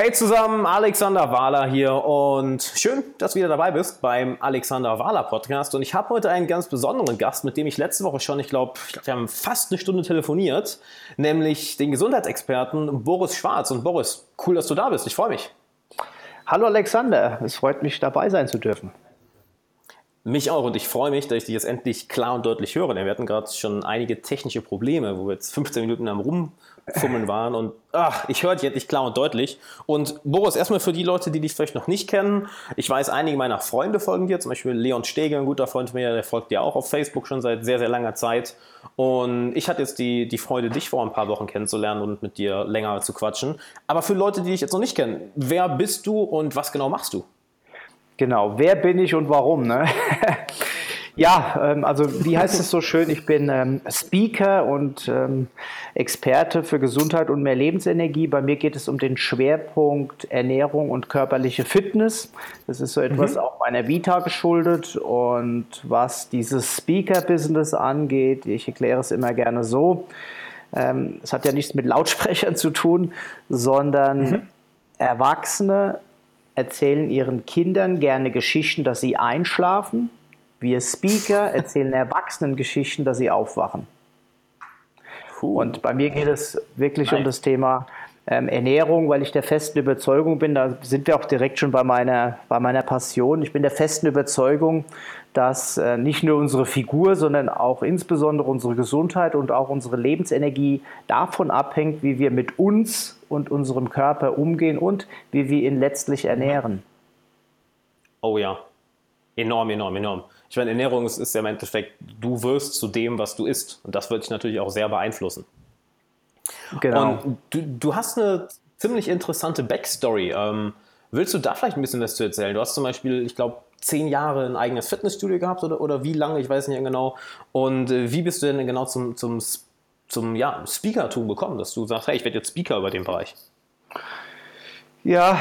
Hey zusammen, Alexander Wahler hier und schön, dass du wieder dabei bist beim Alexander Wahler Podcast. Und ich habe heute einen ganz besonderen Gast, mit dem ich letzte Woche schon, ich glaube, glaub, wir haben fast eine Stunde telefoniert, nämlich den Gesundheitsexperten Boris Schwarz. Und Boris, cool, dass du da bist. Ich freue mich. Hallo Alexander, es freut mich dabei sein zu dürfen. Mich auch und ich freue mich, dass ich dich jetzt endlich klar und deutlich höre. Denn wir hatten gerade schon einige technische Probleme, wo wir jetzt 15 Minuten am Rumfummeln waren und ach, ich höre dich endlich klar und deutlich. Und Boris, erstmal für die Leute, die dich vielleicht noch nicht kennen. Ich weiß, einige meiner Freunde folgen dir, zum Beispiel Leon Stege, ein guter Freund von mir, der folgt dir auch auf Facebook schon seit sehr, sehr langer Zeit. Und ich hatte jetzt die, die Freude, dich vor ein paar Wochen kennenzulernen und mit dir länger zu quatschen. Aber für Leute, die dich jetzt noch nicht kennen, wer bist du und was genau machst du? Genau, wer bin ich und warum? Ne? ja, ähm, also wie heißt es so schön? Ich bin ähm, Speaker und ähm, Experte für Gesundheit und mehr Lebensenergie. Bei mir geht es um den Schwerpunkt Ernährung und körperliche Fitness. Das ist so etwas mhm. auch meiner Vita geschuldet. Und was dieses Speaker-Business angeht, ich erkläre es immer gerne so, ähm, es hat ja nichts mit Lautsprechern zu tun, sondern mhm. Erwachsene erzählen ihren Kindern gerne Geschichten, dass sie einschlafen. Wir Speaker erzählen Erwachsenen Geschichten, dass sie aufwachen. Und bei mir geht es wirklich Nein. um das Thema ähm, Ernährung, weil ich der festen Überzeugung bin, da sind wir auch direkt schon bei meiner, bei meiner Passion. Ich bin der festen Überzeugung, dass äh, nicht nur unsere Figur, sondern auch insbesondere unsere Gesundheit und auch unsere Lebensenergie davon abhängt, wie wir mit uns und unserem Körper umgehen und wie wir ihn letztlich ernähren. Oh ja, enorm, enorm, enorm. Ich meine, Ernährung ist, ist ja im Endeffekt, du wirst zu dem, was du isst. Und das wird dich natürlich auch sehr beeinflussen. Genau. Und du, du hast eine ziemlich interessante Backstory. Ähm, willst du da vielleicht ein bisschen was zu erzählen? Du hast zum Beispiel, ich glaube, zehn Jahre ein eigenes Fitnessstudio gehabt oder, oder wie lange, ich weiß nicht genau. Und äh, wie bist du denn genau zum, zum zum ja, Speakertum bekommen, dass du sagst, hey, ich werde jetzt Speaker über den Bereich? Ja,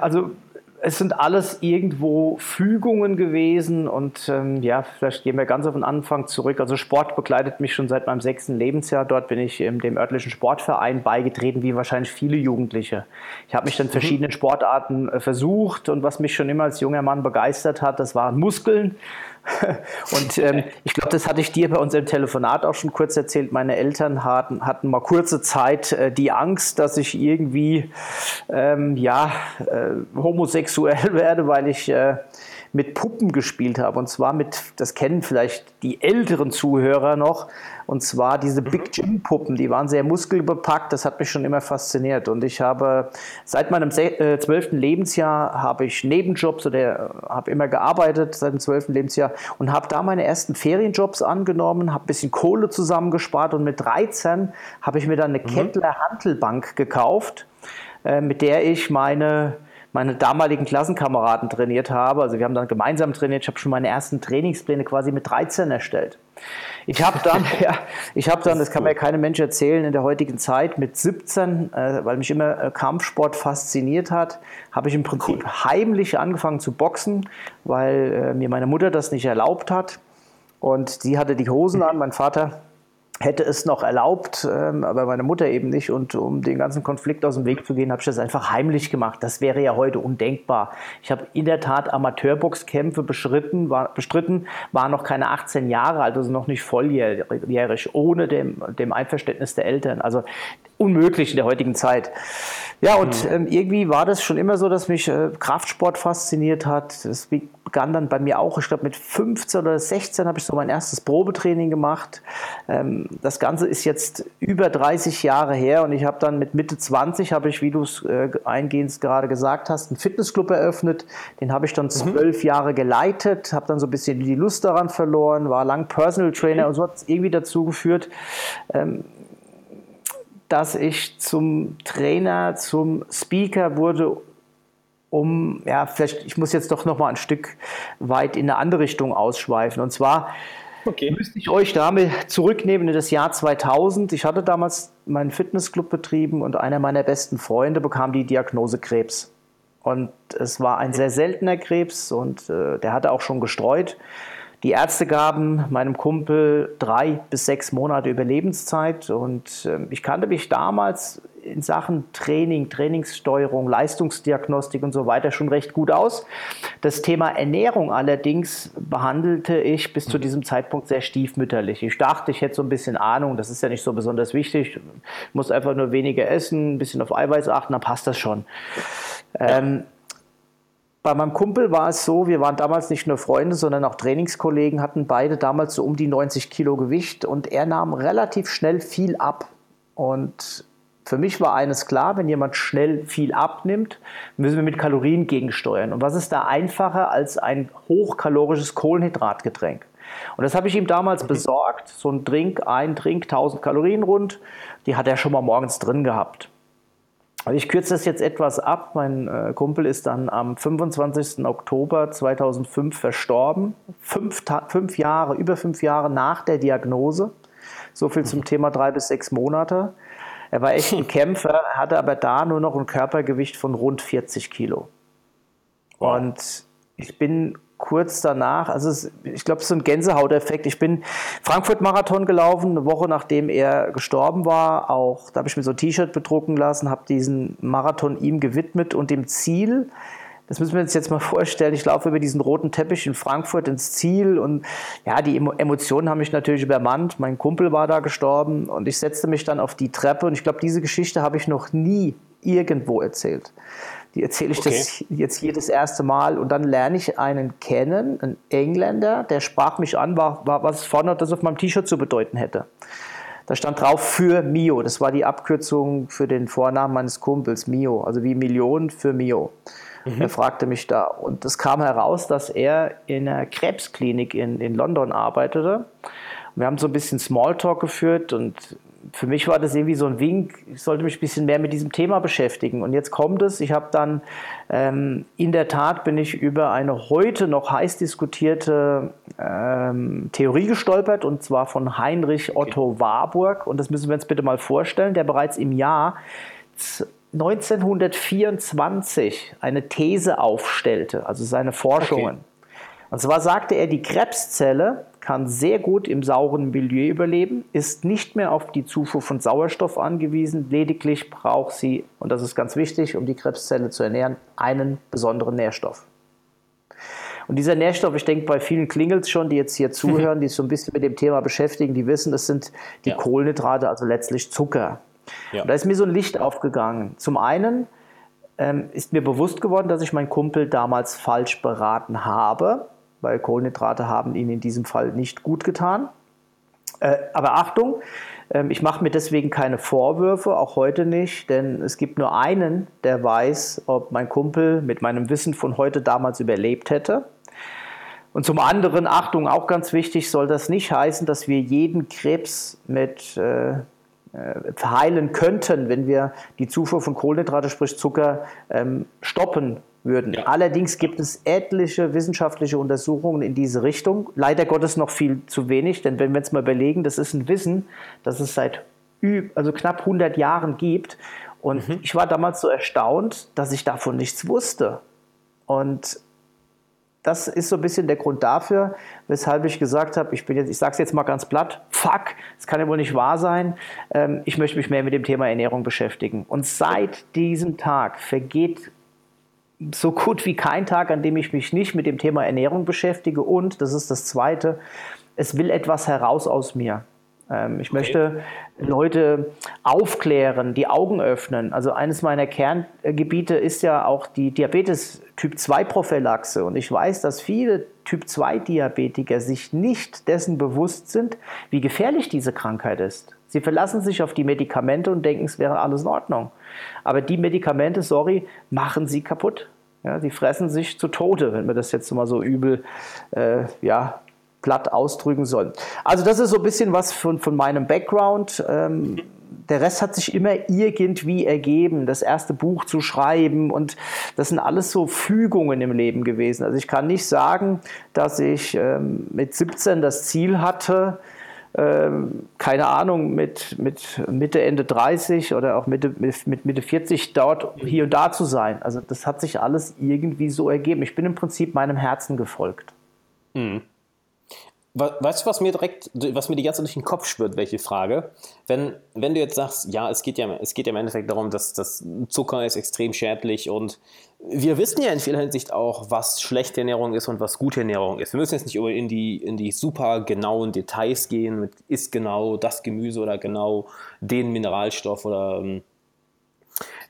also es sind alles irgendwo Fügungen gewesen und ähm, ja, vielleicht gehen wir ganz auf den Anfang zurück. Also Sport begleitet mich schon seit meinem sechsten Lebensjahr. Dort bin ich in dem örtlichen Sportverein beigetreten, wie wahrscheinlich viele Jugendliche. Ich habe mich dann mhm. verschiedenen Sportarten äh, versucht und was mich schon immer als junger Mann begeistert hat, das waren Muskeln. Und ähm, ich glaube, das hatte ich dir bei unserem Telefonat auch schon kurz erzählt. Meine Eltern hatten, hatten mal kurze Zeit äh, die Angst, dass ich irgendwie ähm, ja, äh, homosexuell werde, weil ich äh, mit Puppen gespielt habe. Und zwar mit, das kennen vielleicht die älteren Zuhörer noch, und zwar diese Big mhm. Jim Puppen. Die waren sehr muskelbepackt. Das hat mich schon immer fasziniert. Und ich habe seit meinem äh, zwölften Lebensjahr habe ich Nebenjobs oder äh, habe immer gearbeitet seit dem zwölften Lebensjahr und habe da meine ersten Ferienjobs angenommen, habe ein bisschen Kohle zusammengespart und mit 13 habe ich mir dann eine mhm. Kettler Hantelbank gekauft, äh, mit der ich meine meine damaligen Klassenkameraden trainiert habe. Also wir haben dann gemeinsam trainiert. Ich habe schon meine ersten Trainingspläne quasi mit 13 erstellt. Ich habe dann, ja, ich habe dann, das kann mir keinem Mensch erzählen, in der heutigen Zeit mit 17, äh, weil mich immer äh, Kampfsport fasziniert hat, habe ich im Prinzip cool. heimlich angefangen zu boxen, weil äh, mir meine Mutter das nicht erlaubt hat. Und sie hatte die Hosen an, mein Vater hätte es noch erlaubt, ähm, aber meine Mutter eben nicht. Und um den ganzen Konflikt aus dem Weg zu gehen, habe ich das einfach heimlich gemacht. Das wäre ja heute undenkbar. Ich habe in der Tat Amateurboxkämpfe bestritten, war, bestritten, war noch keine 18 Jahre alt, also noch nicht volljährig, ohne dem, dem Einverständnis der Eltern. Also unmöglich in der heutigen Zeit. Ja, und ähm, irgendwie war das schon immer so, dass mich äh, Kraftsport fasziniert hat. Das begann dann bei mir auch, ich glaube mit 15 oder 16 habe ich so mein erstes Probetraining gemacht. Ähm, das Ganze ist jetzt über 30 Jahre her und ich habe dann mit Mitte 20, habe ich, wie du es äh, eingehend gerade gesagt hast, einen Fitnessclub eröffnet. Den habe ich dann mhm. zwölf mhm. Jahre geleitet, habe dann so ein bisschen die Lust daran verloren, war lang Personal Trainer mhm. und so hat es irgendwie dazu geführt, ähm, dass ich zum Trainer, zum Speaker wurde, um, ja, vielleicht, ich muss jetzt doch noch mal ein Stück weit in eine andere Richtung ausschweifen. Und zwar okay. müsste ich euch damit zurücknehmen in das Jahr 2000. Ich hatte damals meinen Fitnessclub betrieben und einer meiner besten Freunde bekam die Diagnose Krebs. Und es war ein sehr seltener Krebs und äh, der hatte auch schon gestreut. Die Ärzte gaben meinem Kumpel drei bis sechs Monate Überlebenszeit und äh, ich kannte mich damals in Sachen Training, Trainingssteuerung, Leistungsdiagnostik und so weiter schon recht gut aus. Das Thema Ernährung allerdings behandelte ich bis zu diesem Zeitpunkt sehr stiefmütterlich. Ich dachte, ich hätte so ein bisschen Ahnung, das ist ja nicht so besonders wichtig. Ich muss einfach nur weniger essen, ein bisschen auf Eiweiß achten, dann passt das schon. Ähm, bei meinem Kumpel war es so, wir waren damals nicht nur Freunde, sondern auch Trainingskollegen, hatten beide damals so um die 90 Kilo Gewicht und er nahm relativ schnell viel ab. Und für mich war eines klar, wenn jemand schnell viel abnimmt, müssen wir mit Kalorien gegensteuern. Und was ist da einfacher als ein hochkalorisches Kohlenhydratgetränk? Und das habe ich ihm damals besorgt. So ein Drink, ein Drink, 1000 Kalorien rund, die hat er schon mal morgens drin gehabt. Also ich kürze das jetzt etwas ab. Mein äh, Kumpel ist dann am 25. Oktober 2005 verstorben. Fünf, fünf, Jahre, über fünf Jahre nach der Diagnose. So viel zum Thema drei bis sechs Monate. Er war echt ein Kämpfer, hatte aber da nur noch ein Körpergewicht von rund 40 Kilo. Und ich bin kurz danach, also es, ich glaube, es ist so ein Gänsehauteffekt. Ich bin Frankfurt-Marathon gelaufen, eine Woche nachdem er gestorben war. Auch da habe ich mir so ein T-Shirt bedrucken lassen, habe diesen Marathon ihm gewidmet und dem Ziel, das müssen wir uns jetzt mal vorstellen, ich laufe über diesen roten Teppich in Frankfurt ins Ziel und ja, die Emotionen haben mich natürlich übermannt. Mein Kumpel war da gestorben und ich setzte mich dann auf die Treppe und ich glaube, diese Geschichte habe ich noch nie irgendwo erzählt. Die erzähle ich okay. das jetzt jedes erste Mal und dann lerne ich einen kennen, einen Engländer, der sprach mich an, war, war was vorne das auf meinem T-Shirt zu bedeuten hätte. Da stand drauf für Mio. Das war die Abkürzung für den Vornamen meines Kumpels, Mio. Also wie Millionen für Mio. Mhm. Er fragte mich da. Und es kam heraus, dass er in einer Krebsklinik in, in London arbeitete. Wir haben so ein bisschen Smalltalk geführt und für mich war das irgendwie so ein Wink, ich sollte mich ein bisschen mehr mit diesem Thema beschäftigen. Und jetzt kommt es, ich habe dann, ähm, in der Tat bin ich über eine heute noch heiß diskutierte ähm, Theorie gestolpert, und zwar von Heinrich Otto. Warburg. Und das müssen wir uns bitte mal vorstellen, der bereits im Jahr 1924 eine These aufstellte, also seine Forschungen. Okay. Und zwar sagte er, die Krebszelle kann sehr gut im sauren Milieu überleben, ist nicht mehr auf die Zufuhr von Sauerstoff angewiesen, lediglich braucht sie, und das ist ganz wichtig, um die Krebszelle zu ernähren, einen besonderen Nährstoff. Und dieser Nährstoff, ich denke, bei vielen klingelt es schon, die jetzt hier zuhören, die sich so ein bisschen mit dem Thema beschäftigen, die wissen, das sind die ja. Kohlenhydrate, also letztlich Zucker. Ja. Und da ist mir so ein Licht aufgegangen. Zum einen ähm, ist mir bewusst geworden, dass ich meinen Kumpel damals falsch beraten habe weil Kohlenhydrate haben ihnen in diesem Fall nicht gut getan. Äh, aber Achtung, äh, ich mache mir deswegen keine Vorwürfe, auch heute nicht, denn es gibt nur einen, der weiß, ob mein Kumpel mit meinem Wissen von heute damals überlebt hätte. Und zum anderen, Achtung, auch ganz wichtig, soll das nicht heißen, dass wir jeden Krebs mit äh, äh verheilen könnten, wenn wir die Zufuhr von Kohlenhydrate, sprich Zucker, ähm, stoppen würden. Ja. Allerdings gibt es etliche wissenschaftliche Untersuchungen in diese Richtung. Leider Gottes noch viel zu wenig, denn wenn wir jetzt mal überlegen, das ist ein Wissen, das es seit also knapp 100 Jahren gibt. Und mhm. ich war damals so erstaunt, dass ich davon nichts wusste. Und das ist so ein bisschen der Grund dafür, weshalb ich gesagt habe, ich bin jetzt, ich sage es jetzt mal ganz platt, fuck, es kann ja wohl nicht wahr sein. Ähm, ich möchte mich mehr mit dem Thema Ernährung beschäftigen. Und seit diesem Tag vergeht so gut wie kein Tag, an dem ich mich nicht mit dem Thema Ernährung beschäftige. Und, das ist das Zweite, es will etwas heraus aus mir. Ähm, ich okay. möchte Leute aufklären, die Augen öffnen. Also eines meiner Kerngebiete ist ja auch die Diabetes Typ 2 Prophylaxe. Und ich weiß, dass viele Typ 2 Diabetiker sich nicht dessen bewusst sind, wie gefährlich diese Krankheit ist. Sie verlassen sich auf die Medikamente und denken, es wäre alles in Ordnung. Aber die Medikamente, sorry, machen sie kaputt. Ja, sie fressen sich zu Tode, wenn wir das jetzt mal so übel äh, ja, platt ausdrücken sollen. Also das ist so ein bisschen was von, von meinem Background. Ähm, der Rest hat sich immer irgendwie ergeben, das erste Buch zu schreiben und das sind alles so Fügungen im Leben gewesen. Also ich kann nicht sagen, dass ich ähm, mit 17 das Ziel hatte, keine Ahnung, mit, mit Mitte, Ende 30 oder auch Mitte, mit Mitte 40 dort hier und da zu sein. Also das hat sich alles irgendwie so ergeben. Ich bin im Prinzip meinem Herzen gefolgt. Mhm. Weißt du, was mir direkt, was mir die ganze Zeit durch den Kopf spürt, welche Frage? Wenn, wenn du jetzt sagst, ja, es geht ja, es geht ja im Endeffekt darum, dass das Zucker ist extrem schädlich und wir wissen ja in vieler Hinsicht auch, was schlechte Ernährung ist und was gute Ernährung ist. Wir müssen jetzt nicht in die, in die super genauen Details gehen, mit ist genau das Gemüse oder genau den Mineralstoff oder ähm, äh,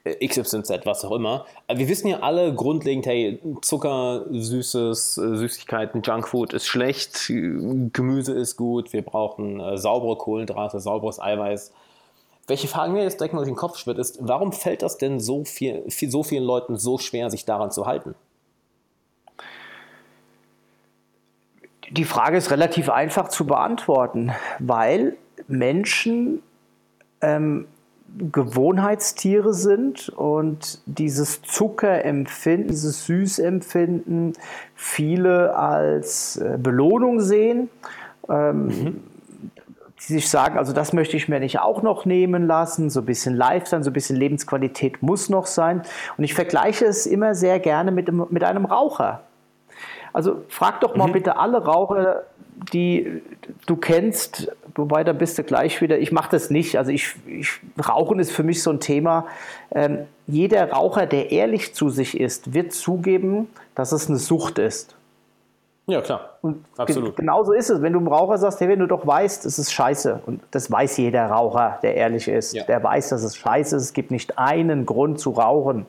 XYZ, was auch immer. Aber wir wissen ja alle grundlegend, hey, Zucker, Süßes, äh, Süßigkeiten, Junkfood ist schlecht, Gemüse ist gut, wir brauchen äh, saubere Kohlenhydrate, sauberes Eiweiß. Welche Frage mir jetzt direkt mal durch den Kopf schwirrt, ist, warum fällt das denn so, viel, so vielen Leuten so schwer, sich daran zu halten? Die Frage ist relativ einfach zu beantworten, weil Menschen ähm, Gewohnheitstiere sind und dieses Zuckerempfinden, dieses Süßempfinden viele als äh, Belohnung sehen. Ähm, mhm. Die sich sagen, also das möchte ich mir nicht auch noch nehmen lassen, so ein bisschen live sein, so ein bisschen Lebensqualität muss noch sein. Und ich vergleiche es immer sehr gerne mit, mit einem Raucher. Also frag doch mal mhm. bitte alle Raucher, die du kennst, wobei da bist du gleich wieder, ich mache das nicht, also ich, ich, Rauchen ist für mich so ein Thema. Ähm, jeder Raucher, der ehrlich zu sich ist, wird zugeben, dass es eine Sucht ist. Ja, klar. Und Absolut. Ge genauso ist es. Wenn du einem Raucher sagst, hey, wenn du doch weißt, es ist scheiße, und das weiß jeder Raucher, der ehrlich ist, ja. der weiß, dass es scheiße ist, es gibt nicht einen Grund zu rauchen.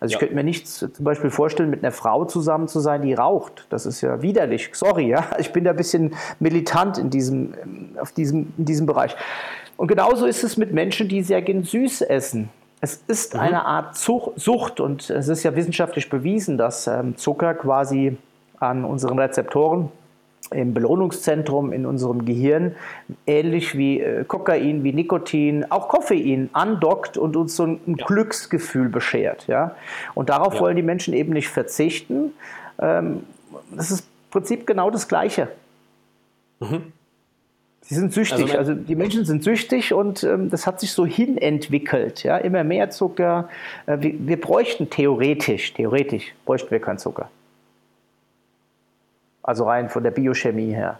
Also ja. ich könnte mir nicht zum Beispiel vorstellen, mit einer Frau zusammen zu sein, die raucht. Das ist ja widerlich. Sorry, ja. Ich bin da ein bisschen militant in diesem, auf diesem, in diesem Bereich. Und genauso ist es mit Menschen, die sehr gern süß essen. Es ist mhm. eine Art Sucht und es ist ja wissenschaftlich bewiesen, dass ähm, Zucker quasi an unseren Rezeptoren im Belohnungszentrum in unserem Gehirn, ähnlich wie äh, Kokain, wie Nikotin, auch Koffein andockt und uns so ein, ein ja. Glücksgefühl beschert. Ja? Und darauf ja. wollen die Menschen eben nicht verzichten. Ähm, das ist im Prinzip genau das Gleiche. Mhm. Sie sind süchtig, also, also, die Menschen sind süchtig und ähm, das hat sich so hinentwickelt. Ja? Immer mehr Zucker. Äh, wir, wir bräuchten theoretisch, theoretisch bräuchten wir keinen Zucker. Also rein von der Biochemie her.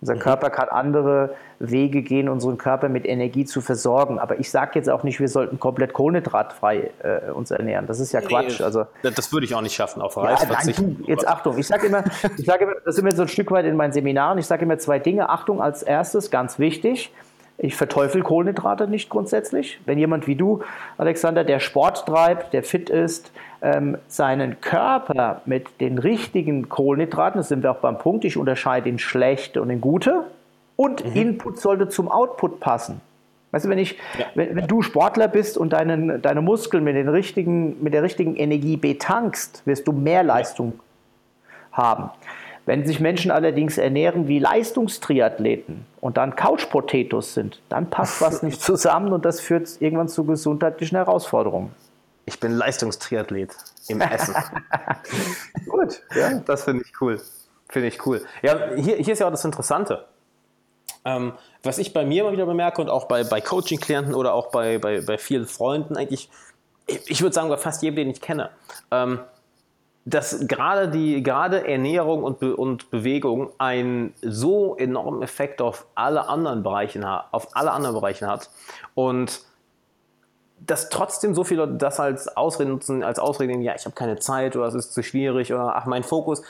Unser mhm. Körper kann andere Wege gehen, unseren Körper mit Energie zu versorgen. Aber ich sage jetzt auch nicht, wir sollten komplett kohlenhydratfrei äh, uns ernähren. Das ist ja Quatsch. Also, das würde ich auch nicht schaffen, auf Reis. Ja, nein, du, jetzt Achtung, ich sage immer, ich sage immer, das sind wir so ein Stück weit in meinen Seminaren, ich sage immer zwei Dinge. Achtung, als erstes, ganz wichtig, ich verteufel Kohlenhydrate nicht grundsätzlich. Wenn jemand wie du, Alexander, der Sport treibt, der fit ist, ähm, seinen Körper mit den richtigen Kohlenhydraten, das sind wir auch beim Punkt, ich unterscheide in schlechte und in gute, und mhm. Input sollte zum Output passen. Weißt du, wenn, ich, ja. wenn, wenn, du Sportler bist und deinen, deine Muskeln mit, den richtigen, mit der richtigen Energie betankst, wirst du mehr Leistung haben. Wenn sich Menschen allerdings ernähren wie Leistungstriathleten und dann Couch-Potatoes sind, dann passt was nicht zusammen und das führt irgendwann zu gesundheitlichen Herausforderungen. Ich bin Leistungstriathlet im Essen. Gut, ja, das finde ich cool. Finde ich cool. Ja, hier, hier ist ja auch das Interessante. Ähm, was ich bei mir immer wieder bemerke und auch bei, bei Coaching-Klienten oder auch bei, bei, bei vielen Freunden eigentlich, ich, ich würde sagen, bei fast jedem, den ich kenne, ähm, dass gerade die gerade Ernährung und, Be und Bewegung einen so enormen Effekt auf alle anderen Bereiche auf alle anderen Bereiche hat und dass trotzdem so viele Leute das als Ausrede nutzen, als Ausrede nehmen, ja, ich habe keine Zeit oder es ist zu schwierig oder ach, mein Fokus.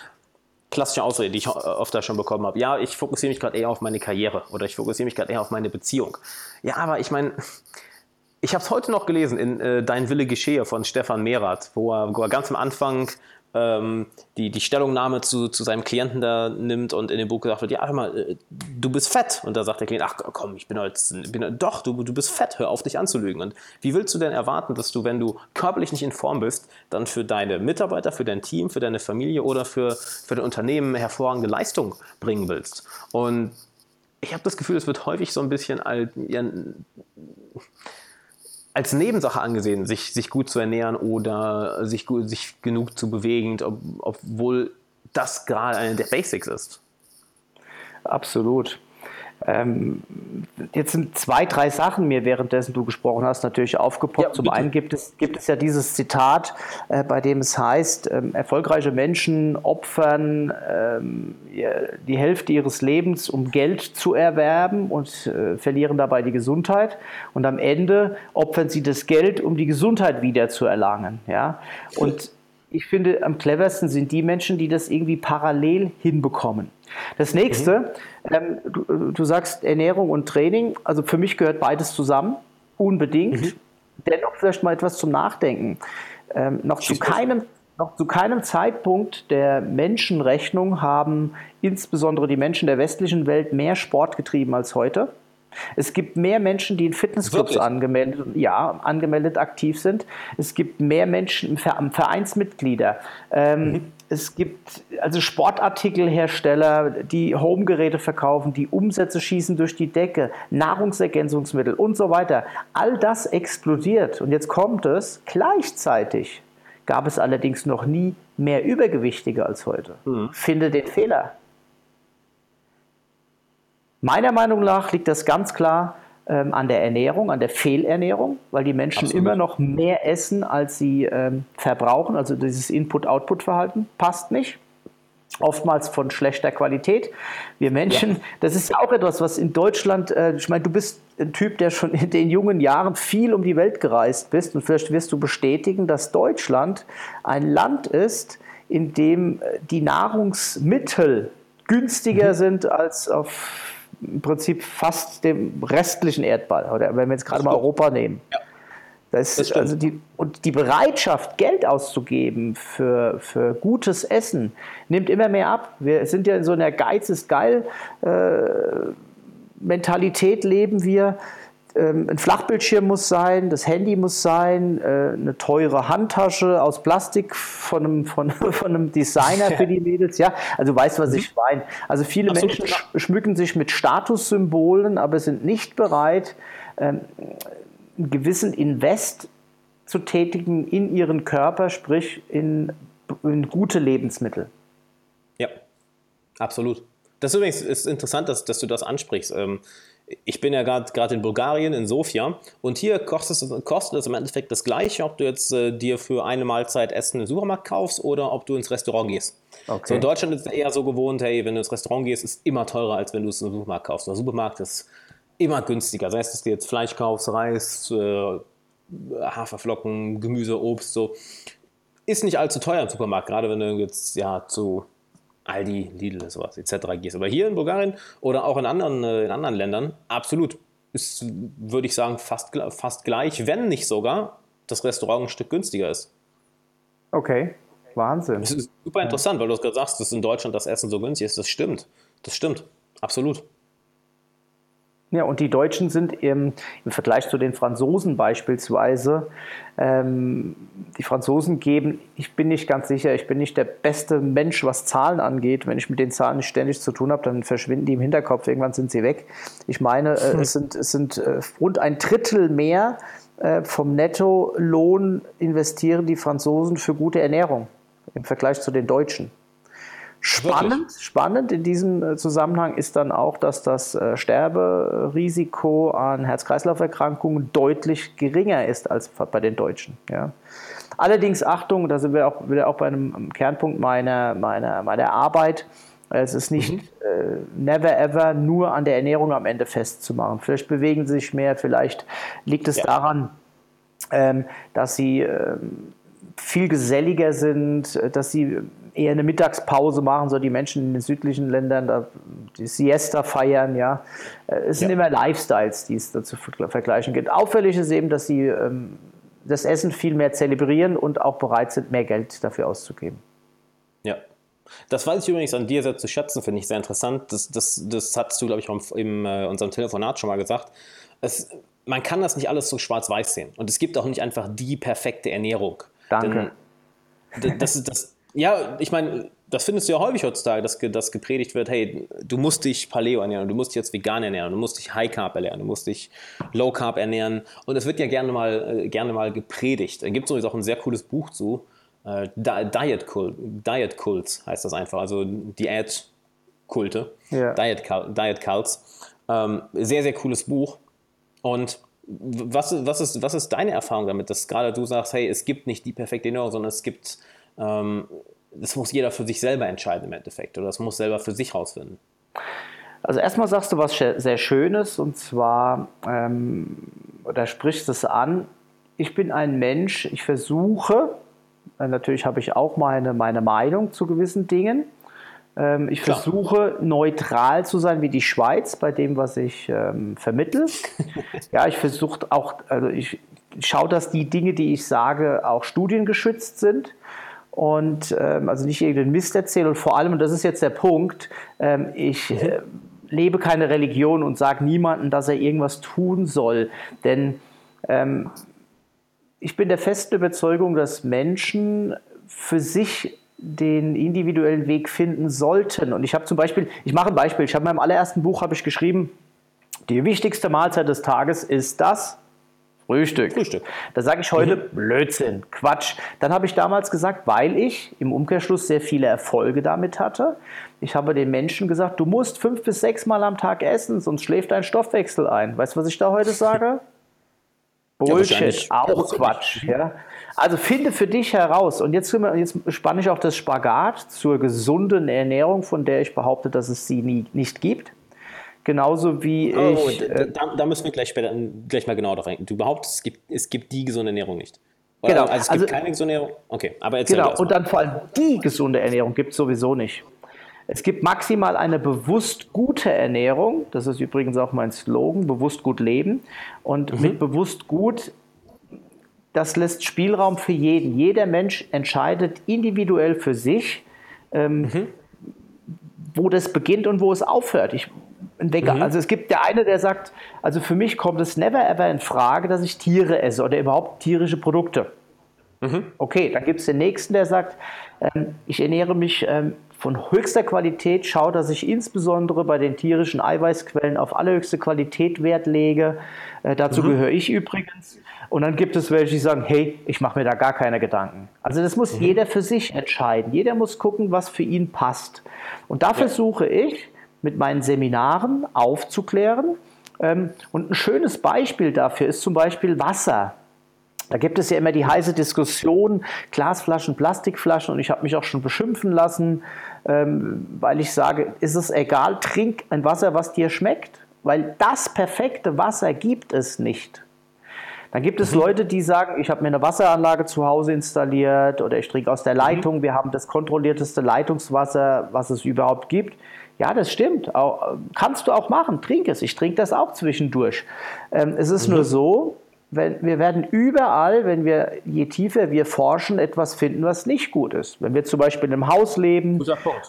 Klassische Ausrede, die ich oft da schon bekommen habe. Ja, ich fokussiere mich gerade eher auf meine Karriere oder ich fokussiere mich gerade eher auf meine Beziehung. Ja, aber ich meine, ich habe es heute noch gelesen in äh, Dein Wille geschehe von Stefan Mehrath, wo er, wo er ganz am Anfang die, die Stellungnahme zu, zu seinem Klienten da nimmt und in dem Buch gesagt wird, ja, hör mal, äh, du bist fett. Und da sagt der Klient, ach komm, ich bin heute, bin, doch, du, du bist fett, hör auf, dich anzulügen. Und wie willst du denn erwarten, dass du, wenn du körperlich nicht in Form bist, dann für deine Mitarbeiter, für dein Team, für deine Familie oder für, für dein Unternehmen hervorragende Leistung bringen willst? Und ich habe das Gefühl, es wird häufig so ein bisschen als, ja, als Nebensache angesehen, sich, sich gut zu ernähren oder sich, sich genug zu bewegen, ob, obwohl das gerade eine der Basics ist. Absolut. Ähm, jetzt sind zwei, drei Sachen mir währenddessen du gesprochen hast natürlich aufgepoppt. Ja, Zum einen gibt es, gibt es ja dieses Zitat, äh, bei dem es heißt, ähm, erfolgreiche Menschen opfern ähm, die Hälfte ihres Lebens, um Geld zu erwerben und äh, verlieren dabei die Gesundheit. Und am Ende opfern sie das Geld, um die Gesundheit wieder zu erlangen. Ja? Und ich finde, am cleversten sind die Menschen, die das irgendwie parallel hinbekommen. Das nächste, mhm. ähm, du, du, sagst Ernährung und Training. Also für mich gehört beides zusammen, unbedingt. Mhm. Dennoch vielleicht mal etwas zum Nachdenken. Ähm, noch, zu keinem, noch zu keinem Zeitpunkt der Menschenrechnung haben insbesondere die Menschen der westlichen Welt mehr Sport getrieben als heute. Es gibt mehr Menschen, die in Fitnessclubs angemeldet, ja, angemeldet aktiv sind. Es gibt mehr Menschen, Vereinsmitglieder. Ähm, mhm. Es gibt also Sportartikelhersteller, die Homegeräte verkaufen, die Umsätze schießen durch die Decke, Nahrungsergänzungsmittel und so weiter. All das explodiert. Und jetzt kommt es, gleichzeitig gab es allerdings noch nie mehr Übergewichtige als heute. Mhm. Finde den Fehler. Meiner Meinung nach liegt das ganz klar ähm, an der Ernährung, an der Fehlernährung, weil die Menschen Absolut. immer noch mehr essen, als sie ähm, verbrauchen. Also dieses Input-Output-Verhalten passt nicht. Oftmals von schlechter Qualität. Wir Menschen, ja. das ist ja auch etwas, was in Deutschland, äh, ich meine, du bist ein Typ, der schon in den jungen Jahren viel um die Welt gereist bist und vielleicht wirst du bestätigen, dass Deutschland ein Land ist, in dem äh, die Nahrungsmittel günstiger mhm. sind als auf im Prinzip fast dem restlichen Erdball, oder wenn wir jetzt gerade mal Europa nehmen. Ja. Das, das also die, und die Bereitschaft, Geld auszugeben für, für gutes Essen, nimmt immer mehr ab. Wir sind ja in so einer Geiz ist geil äh, Mentalität leben wir. Ähm, ein Flachbildschirm muss sein, das Handy muss sein, äh, eine teure Handtasche aus Plastik von einem, von, von einem Designer für die Mädels. Ja, also du weißt, was ich mhm. meine. Also viele Absolut, Menschen sch schmücken sich mit Statussymbolen, aber sind nicht bereit, ähm, einen gewissen Invest zu tätigen in ihren Körper, sprich in, in gute Lebensmittel. Ja, absolut. Das ist übrigens ist interessant, dass, dass du das ansprichst. Ich bin ja gerade in Bulgarien, in Sofia, und hier kostet es, kostet es im Endeffekt das Gleiche, ob du jetzt äh, dir für eine Mahlzeit Essen im Supermarkt kaufst oder ob du ins Restaurant gehst. Okay. So in Deutschland ist es eher so gewohnt, hey, wenn du ins Restaurant gehst, ist es immer teurer, als wenn du es im Supermarkt kaufst. Der Supermarkt ist immer günstiger. Sei es, dass du jetzt Fleisch kaufst, Reis, äh, Haferflocken, Gemüse, Obst, so. Ist nicht allzu teuer im Supermarkt, gerade wenn du jetzt ja zu Aldi, Lidl, sowas etc. gehst. Aber hier in Bulgarien oder auch in anderen, äh, in anderen Ländern, absolut, ist, würde ich sagen, fast, fast gleich, wenn nicht sogar das Restaurant ein Stück günstiger ist. Okay, Wahnsinn. Das ist super interessant, ja. weil du gerade sagst, dass in Deutschland das Essen so günstig ist. Das stimmt. Das stimmt. Absolut. Ja, und die Deutschen sind im, im Vergleich zu den Franzosen beispielsweise, ähm, die Franzosen geben, ich bin nicht ganz sicher, ich bin nicht der beste Mensch, was Zahlen angeht. Wenn ich mit den Zahlen nicht ständig zu tun habe, dann verschwinden die im Hinterkopf, irgendwann sind sie weg. Ich meine, äh, hm. es sind, es sind äh, rund ein Drittel mehr äh, vom Nettolohn investieren die Franzosen für gute Ernährung im Vergleich zu den Deutschen. Spannend, spannend in diesem äh, Zusammenhang ist dann auch, dass das äh, Sterberisiko an Herz-Kreislauf-Erkrankungen deutlich geringer ist als bei den Deutschen. Ja. Allerdings Achtung, da sind wir auch wieder auch bei einem Kernpunkt meiner, meiner, meiner Arbeit. Es ist nicht mhm. äh, never ever nur an der Ernährung am Ende festzumachen. Vielleicht bewegen sie sich mehr, vielleicht liegt es ja. daran, ähm, dass sie ähm, viel geselliger sind, dass sie eher eine Mittagspause machen, so die Menschen in den südlichen Ländern, da die Siesta feiern, ja. Äh, es sind ja. immer Lifestyles, die es dazu vergleichen gibt. Auffällig ist eben, dass sie ähm, das Essen viel mehr zelebrieren und auch bereit sind, mehr Geld dafür auszugeben. Ja. Das weiß ich übrigens an dir sehr zu schätzen, finde ich sehr interessant. Das, das, das hattest du, glaube ich, in äh, unserem Telefonat schon mal gesagt. Es, man kann das nicht alles so schwarz-weiß sehen. Und es gibt auch nicht einfach die perfekte Ernährung. Danke. Denn das, das, ja, ich meine, das findest du ja häufig heutzutage, dass, dass gepredigt wird, hey, du musst dich Paleo ernähren, du musst dich jetzt vegan ernähren, du musst dich High Carb ernähren, du musst dich Low Carb ernähren. Und es wird ja gerne mal, äh, gerne mal gepredigt. Da gibt es übrigens auch ein sehr cooles Buch zu. Äh, Diet, Cult, Diet Cults heißt das einfach, also Diät-Kulte, ja. Diet, Diet Cults. Ähm, sehr, sehr cooles Buch. Und was, was, ist, was ist deine Erfahrung damit, dass gerade du sagst, hey, es gibt nicht die perfekte Ernährung, sondern es gibt, das muss jeder für sich selber entscheiden im Endeffekt oder das muss selber für sich rausfinden? Also erstmal sagst du was sehr Schönes und zwar, ähm, oder sprichst es an, ich bin ein Mensch, ich versuche, äh, natürlich habe ich auch meine, meine Meinung zu gewissen Dingen, ähm, ich Klar. versuche neutral zu sein wie die Schweiz bei dem, was ich ähm, vermittle. ja, ich versuche auch, also ich schaue, dass die Dinge, die ich sage, auch studiengeschützt sind und ähm, also nicht irgendeinen Mist erzähle und vor allem, und das ist jetzt der Punkt, ähm, ich äh, lebe keine Religion und sage niemandem, dass er irgendwas tun soll, denn ähm, ich bin der festen Überzeugung, dass Menschen für sich den individuellen Weg finden sollten. Und ich habe zum Beispiel, ich mache ein Beispiel, ich habe in meinem allerersten Buch habe ich geschrieben, die wichtigste Mahlzeit des Tages ist das Frühstück. Frühstück. Da sage ich heute mhm. Blödsinn, Quatsch. Dann habe ich damals gesagt, weil ich im Umkehrschluss sehr viele Erfolge damit hatte. Ich habe den Menschen gesagt, du musst fünf bis sechs Mal am Tag essen, sonst schläft dein Stoffwechsel ein. Weißt du, was ich da heute sage? Bullshit, ja, auch Quatsch. Ja. Also finde für dich heraus, und jetzt, jetzt spanne ich auch das Spagat zur gesunden Ernährung, von der ich behaupte, dass es sie nie, nicht gibt. Genauso wie oh, ich. Da, äh, da, müssen wir gleich, später, gleich mal genau darauf eingehen. Du behauptest, es gibt, es gibt die gesunde Ernährung nicht. Oder? Genau. Also es gibt also, keine gesunde Ernährung. Okay, aber erzähl Genau, und dann vor allem die gesunde Ernährung gibt es sowieso nicht. Es gibt maximal eine bewusst gute Ernährung. Das ist übrigens auch mein Slogan, bewusst gut leben. Und mhm. mit bewusst gut, das lässt Spielraum für jeden. Jeder Mensch entscheidet individuell für sich, ähm, mhm. wo das beginnt und wo es aufhört. Ich, Wecker. Mhm. Also es gibt der eine, der sagt, also für mich kommt es never ever in Frage, dass ich Tiere esse oder überhaupt tierische Produkte. Mhm. Okay, dann gibt es den nächsten, der sagt, ähm, ich ernähre mich ähm, von höchster Qualität, schaue, dass ich insbesondere bei den tierischen Eiweißquellen auf allerhöchste Qualität Wert lege. Äh, dazu mhm. gehöre ich übrigens. Und dann gibt es welche, die sagen, hey, ich mache mir da gar keine Gedanken. Also das muss mhm. jeder für sich entscheiden. Jeder muss gucken, was für ihn passt. Und da ja. versuche ich, mit meinen Seminaren aufzuklären. Ähm, und ein schönes Beispiel dafür ist zum Beispiel Wasser. Da gibt es ja immer die heiße Diskussion, Glasflaschen, Plastikflaschen und ich habe mich auch schon beschimpfen lassen, ähm, weil ich sage, ist es egal, trink ein Wasser, was dir schmeckt, weil das perfekte Wasser gibt es nicht. Dann gibt es mhm. Leute, die sagen, ich habe mir eine Wasseranlage zu Hause installiert oder ich trinke aus der mhm. Leitung, wir haben das kontrollierteste Leitungswasser, was es überhaupt gibt. Ja, das stimmt. Auch, kannst du auch machen. Trink es. Ich trinke das auch zwischendurch. Ähm, es ist mhm. nur so, wenn, wir werden überall, wenn wir, je tiefer wir forschen, etwas finden, was nicht gut ist. Wenn wir zum Beispiel in einem Haus leben,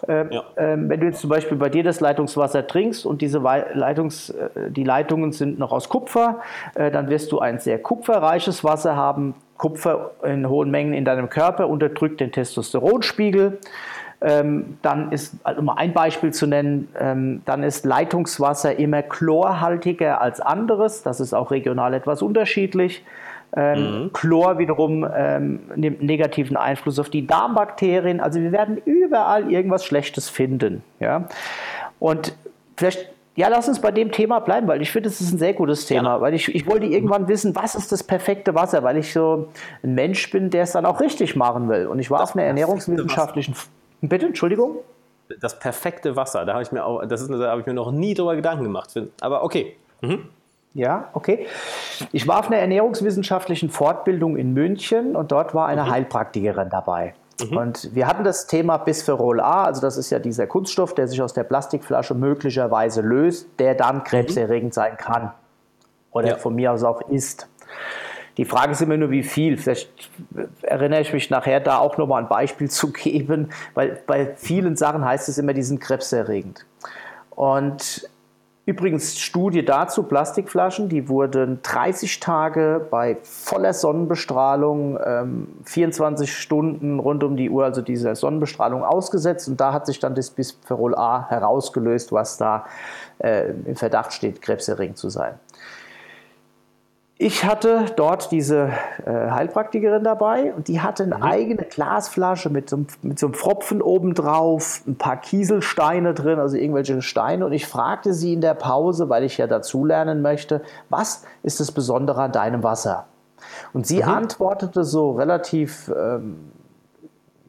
äh, ja. äh, wenn du jetzt zum Beispiel bei dir das Leitungswasser trinkst und diese Leitungs, äh, die Leitungen sind noch aus Kupfer, äh, dann wirst du ein sehr kupferreiches Wasser haben. Kupfer in hohen Mengen in deinem Körper unterdrückt den Testosteronspiegel. Ähm, dann ist, also um ein Beispiel zu nennen, ähm, dann ist Leitungswasser immer chlorhaltiger als anderes. Das ist auch regional etwas unterschiedlich. Ähm, mhm. Chlor wiederum nimmt negativen Einfluss auf die Darmbakterien. Also wir werden überall irgendwas Schlechtes finden. Ja? Und vielleicht ja, lass uns bei dem Thema bleiben, weil ich finde, es ist ein sehr gutes Thema. Ja. Weil ich, ich wollte irgendwann wissen, was ist das perfekte Wasser, weil ich so ein Mensch bin, der es dann auch richtig machen will. Und ich war das auf einer ernährungswissenschaftlichen Wasser. Bitte, Entschuldigung? Das perfekte Wasser, da habe ich mir auch, das ist, da habe ich mir noch nie drüber Gedanken gemacht. Aber okay. Mhm. Ja, okay. Ich war auf einer ernährungswissenschaftlichen Fortbildung in München und dort war eine mhm. Heilpraktikerin dabei. Mhm. Und wir hatten das Thema Bisphenol A, also das ist ja dieser Kunststoff, der sich aus der Plastikflasche möglicherweise löst, der dann mhm. krebserregend sein kann. Oder ja. von mir aus auch ist. Die Frage ist immer nur, wie viel. Vielleicht erinnere ich mich nachher da auch nochmal ein Beispiel zu geben, weil bei vielen Sachen heißt es immer, die sind krebserregend. Und übrigens Studie dazu, Plastikflaschen, die wurden 30 Tage bei voller Sonnenbestrahlung, ähm, 24 Stunden rund um die Uhr, also dieser Sonnenbestrahlung ausgesetzt. Und da hat sich dann das Bisphenol A herausgelöst, was da äh, im Verdacht steht, krebserregend zu sein ich hatte dort diese äh, Heilpraktikerin dabei und die hatte eine mhm. eigene Glasflasche mit so, mit so einem Pfropfen obendrauf, ein paar Kieselsteine drin, also irgendwelche Steine. Und ich fragte sie in der Pause, weil ich ja dazulernen möchte, was ist das Besondere an deinem Wasser? Und sie mhm. antwortete so relativ ähm,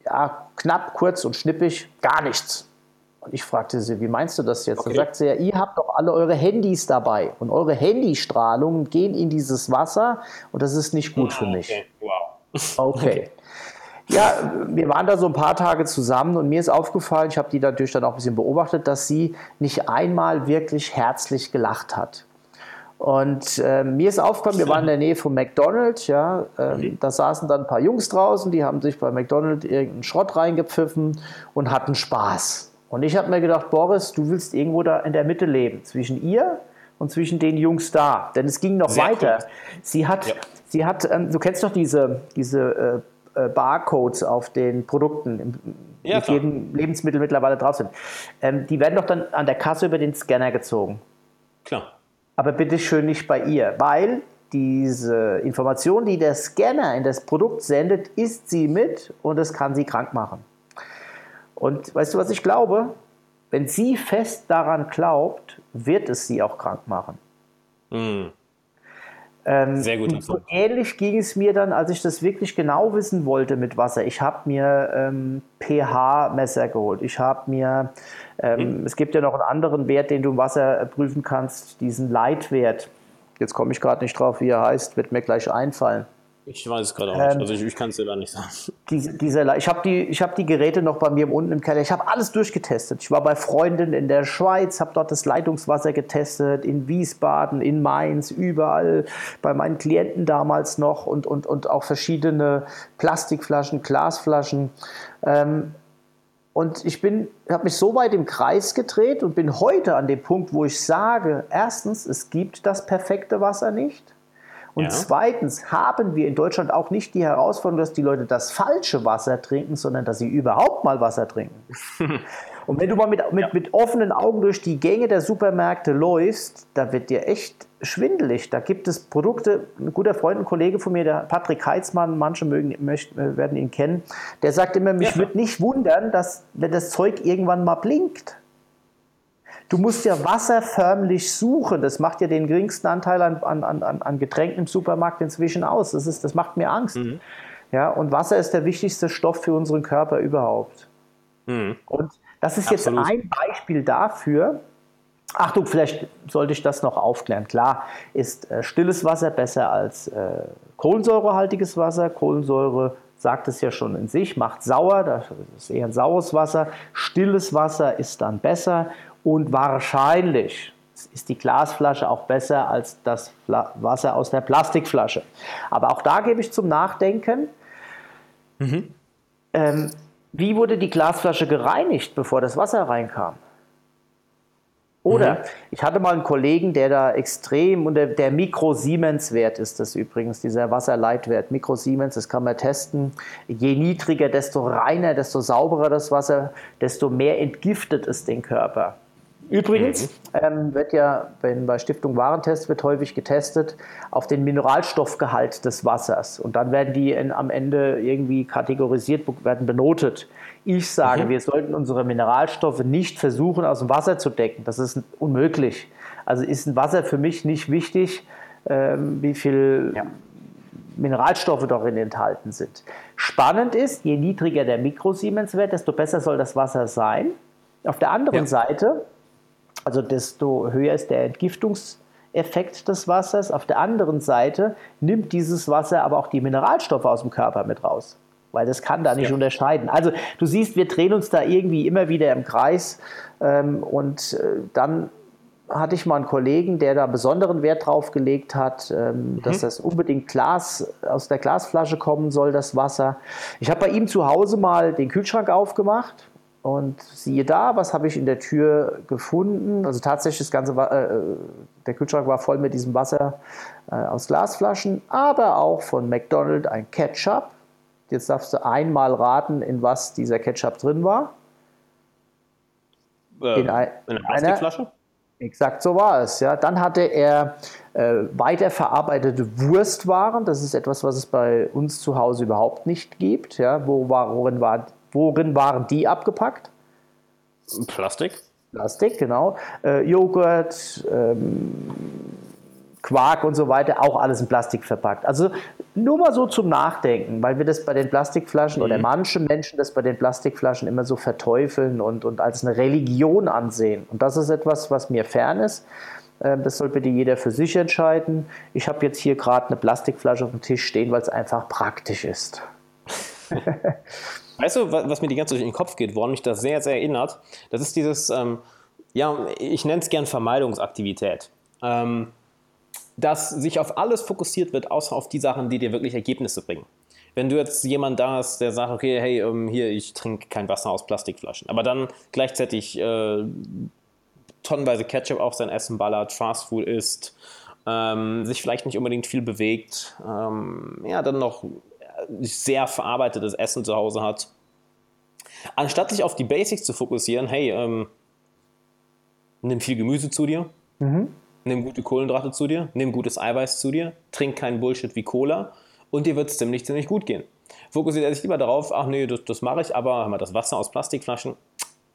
ja, knapp, kurz und schnippig, gar nichts. Und ich fragte sie, wie meinst du das jetzt? Okay. Dann sagt sie, ja, ihr habt doch alle eure Handys dabei und eure Handystrahlungen gehen in dieses Wasser und das ist nicht gut für mich. Okay, wow. Okay. Ja, wir waren da so ein paar Tage zusammen und mir ist aufgefallen, ich habe die natürlich dann auch ein bisschen beobachtet, dass sie nicht einmal wirklich herzlich gelacht hat. Und äh, mir ist aufgefallen, wir waren in der Nähe von McDonald's, ja, äh, da saßen dann ein paar Jungs draußen, die haben sich bei McDonald's irgendeinen Schrott reingepfiffen und hatten Spaß. Und ich habe mir gedacht, Boris, du willst irgendwo da in der Mitte leben, zwischen ihr und zwischen den Jungs da. Denn es ging noch Sehr weiter. Cool. Sie hat, ja. sie hat ähm, du kennst doch diese, diese äh, äh Barcodes auf den Produkten, ja, mit jedem Lebensmittel mittlerweile drauf sind. Ähm, die werden doch dann an der Kasse über den Scanner gezogen. Klar. Aber bitte schön nicht bei ihr, weil diese Information, die der Scanner in das Produkt sendet, isst sie mit und es kann sie krank machen. Und weißt du, was ich glaube? Wenn sie fest daran glaubt, wird es sie auch krank machen. Ähm, Sehr gut. So ähnlich ging es mir dann, als ich das wirklich genau wissen wollte mit Wasser. Ich habe mir ähm, pH-Messer geholt. Ich habe mir, ähm, mhm. es gibt ja noch einen anderen Wert, den du im Wasser prüfen kannst, diesen Leitwert. Jetzt komme ich gerade nicht drauf, wie er heißt, wird mir gleich einfallen. Ich weiß es gerade auch nicht. Ähm, also ich, ich kann es dir da nicht sagen. Diese, diese, ich habe die, hab die Geräte noch bei mir unten im Keller. Ich habe alles durchgetestet. Ich war bei Freunden in der Schweiz, habe dort das Leitungswasser getestet, in Wiesbaden, in Mainz, überall, bei meinen Klienten damals noch und, und, und auch verschiedene Plastikflaschen, Glasflaschen. Ähm, und ich habe mich so weit im Kreis gedreht und bin heute an dem Punkt, wo ich sage, erstens, es gibt das perfekte Wasser nicht. Und ja. zweitens haben wir in Deutschland auch nicht die Herausforderung, dass die Leute das falsche Wasser trinken, sondern dass sie überhaupt mal Wasser trinken. Und wenn du mal mit, mit, ja. mit offenen Augen durch die Gänge der Supermärkte läufst, da wird dir echt schwindelig. Da gibt es Produkte, ein guter Freund und Kollege von mir, der Patrick Heitzmann, manche mögen, möchten, äh, werden ihn kennen, der sagt immer, mich ja. würde nicht wundern, dass wenn das Zeug irgendwann mal blinkt. Du musst ja Wasser förmlich suchen. Das macht ja den geringsten Anteil an, an, an, an Getränken im Supermarkt inzwischen aus. Das, ist, das macht mir Angst. Mhm. Ja, und Wasser ist der wichtigste Stoff für unseren Körper überhaupt. Mhm. Und das ist Absolut. jetzt ein Beispiel dafür. Achtung, vielleicht sollte ich das noch aufklären. Klar ist äh, stilles Wasser besser als äh, kohlensäurehaltiges Wasser. Kohlensäure sagt es ja schon in sich, macht sauer, das ist eher ein saures Wasser. Stilles Wasser ist dann besser und wahrscheinlich ist die Glasflasche auch besser als das Wasser aus der Plastikflasche. Aber auch da gebe ich zum Nachdenken, mhm. ähm, wie wurde die Glasflasche gereinigt, bevor das Wasser reinkam? Oder mhm. ich hatte mal einen Kollegen, der da extrem, und der, der Mikro-Siemens-Wert ist das übrigens, dieser Wasserleitwert, Mikro-Siemens, das kann man testen. Je niedriger, desto reiner, desto sauberer das Wasser, desto mehr entgiftet es den Körper. Übrigens mhm. ähm, wird ja, wenn bei Stiftung Warentest wird häufig getestet auf den Mineralstoffgehalt des Wassers und dann werden die in, am Ende irgendwie kategorisiert, werden benotet. Ich sage, mhm. wir sollten unsere Mineralstoffe nicht versuchen aus dem Wasser zu decken. Das ist unmöglich. Also ist ein Wasser für mich nicht wichtig, ähm, wie viel ja. Mineralstoffe darin enthalten sind. Spannend ist, je niedriger der Mikrosiemens-Wert, desto besser soll das Wasser sein. Auf der anderen ja. Seite also desto höher ist der Entgiftungseffekt des Wassers. Auf der anderen Seite nimmt dieses Wasser aber auch die Mineralstoffe aus dem Körper mit raus. Weil das kann da nicht ja. unterscheiden. Also du siehst, wir drehen uns da irgendwie immer wieder im Kreis. Ähm, und äh, dann hatte ich mal einen Kollegen, der da besonderen Wert drauf gelegt hat, ähm, mhm. dass das unbedingt Glas aus der Glasflasche kommen soll, das Wasser. Ich habe bei ihm zu Hause mal den Kühlschrank aufgemacht und siehe da, was habe ich in der Tür gefunden? Also tatsächlich, das ganze, äh, der Kühlschrank war voll mit diesem Wasser äh, aus Glasflaschen, aber auch von McDonald's ein Ketchup. Jetzt darfst du einmal raten, in was dieser Ketchup drin war. Ähm, in, ein, in einer Plastikflasche? Exakt so war es. Ja. Dann hatte er äh, weiterverarbeitete Wurstwaren. Das ist etwas, was es bei uns zu Hause überhaupt nicht gibt. Ja. Wo, worin, war, worin waren die abgepackt? Plastik. Plastik, genau. Äh, Joghurt, ähm, Quark und so weiter, auch alles in Plastik verpackt. Also nur mal so zum Nachdenken, weil wir das bei den Plastikflaschen mhm. oder manche Menschen das bei den Plastikflaschen immer so verteufeln und, und als eine Religion ansehen. Und das ist etwas, was mir fern ist. Ähm, das soll bitte jeder für sich entscheiden. Ich habe jetzt hier gerade eine Plastikflasche auf dem Tisch stehen, weil es einfach praktisch ist. weißt du, was mir die ganze Zeit in den Kopf geht, woran mich das sehr, sehr erinnert? Das ist dieses, ähm, ja, ich nenne es gern Vermeidungsaktivität. Ähm, dass sich auf alles fokussiert wird, außer auf die Sachen, die dir wirklich Ergebnisse bringen. Wenn du jetzt jemand da hast, der sagt, okay, hey, ähm, hier, ich trinke kein Wasser aus Plastikflaschen, aber dann gleichzeitig äh, tonnenweise Ketchup auf sein Essen ballert, Fastfood isst, ähm, sich vielleicht nicht unbedingt viel bewegt, ähm, ja, dann noch sehr verarbeitetes Essen zu Hause hat. Anstatt sich auf die Basics zu fokussieren, hey, ähm, nimm viel Gemüse zu dir, mhm nimm gute Kohlenhydrate zu dir, nimm gutes Eiweiß zu dir, trink keinen Bullshit wie Cola und dir wird es ziemlich, ziemlich gut gehen. Fokussiert er sich lieber darauf, ach nee, das, das mache ich, aber das Wasser aus Plastikflaschen?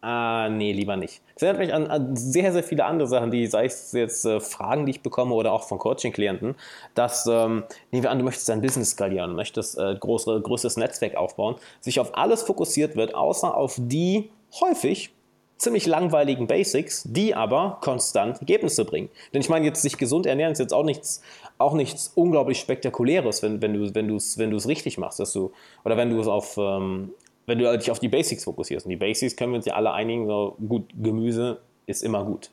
Ah, nee, lieber nicht. Das erinnert mich an, an, sehr, sehr viele andere Sachen, die, sei es jetzt äh, Fragen, die ich bekomme oder auch von Coaching-Klienten, dass, ähm, nehmen wir an, du möchtest dein Business skalieren, möchtest äh, größere, größeres Netzwerk aufbauen, sich auf alles fokussiert wird, außer auf die häufig ziemlich langweiligen Basics, die aber konstant Ergebnisse bringen. Denn ich meine, jetzt sich gesund ernähren ist jetzt auch nichts, auch nichts unglaublich Spektakuläres, wenn, wenn du wenn es wenn richtig machst, dass du, oder wenn du es auf, ähm, wenn du dich auf die Basics fokussierst. Und die Basics können wir uns ja alle einigen, so gut, Gemüse ist immer gut.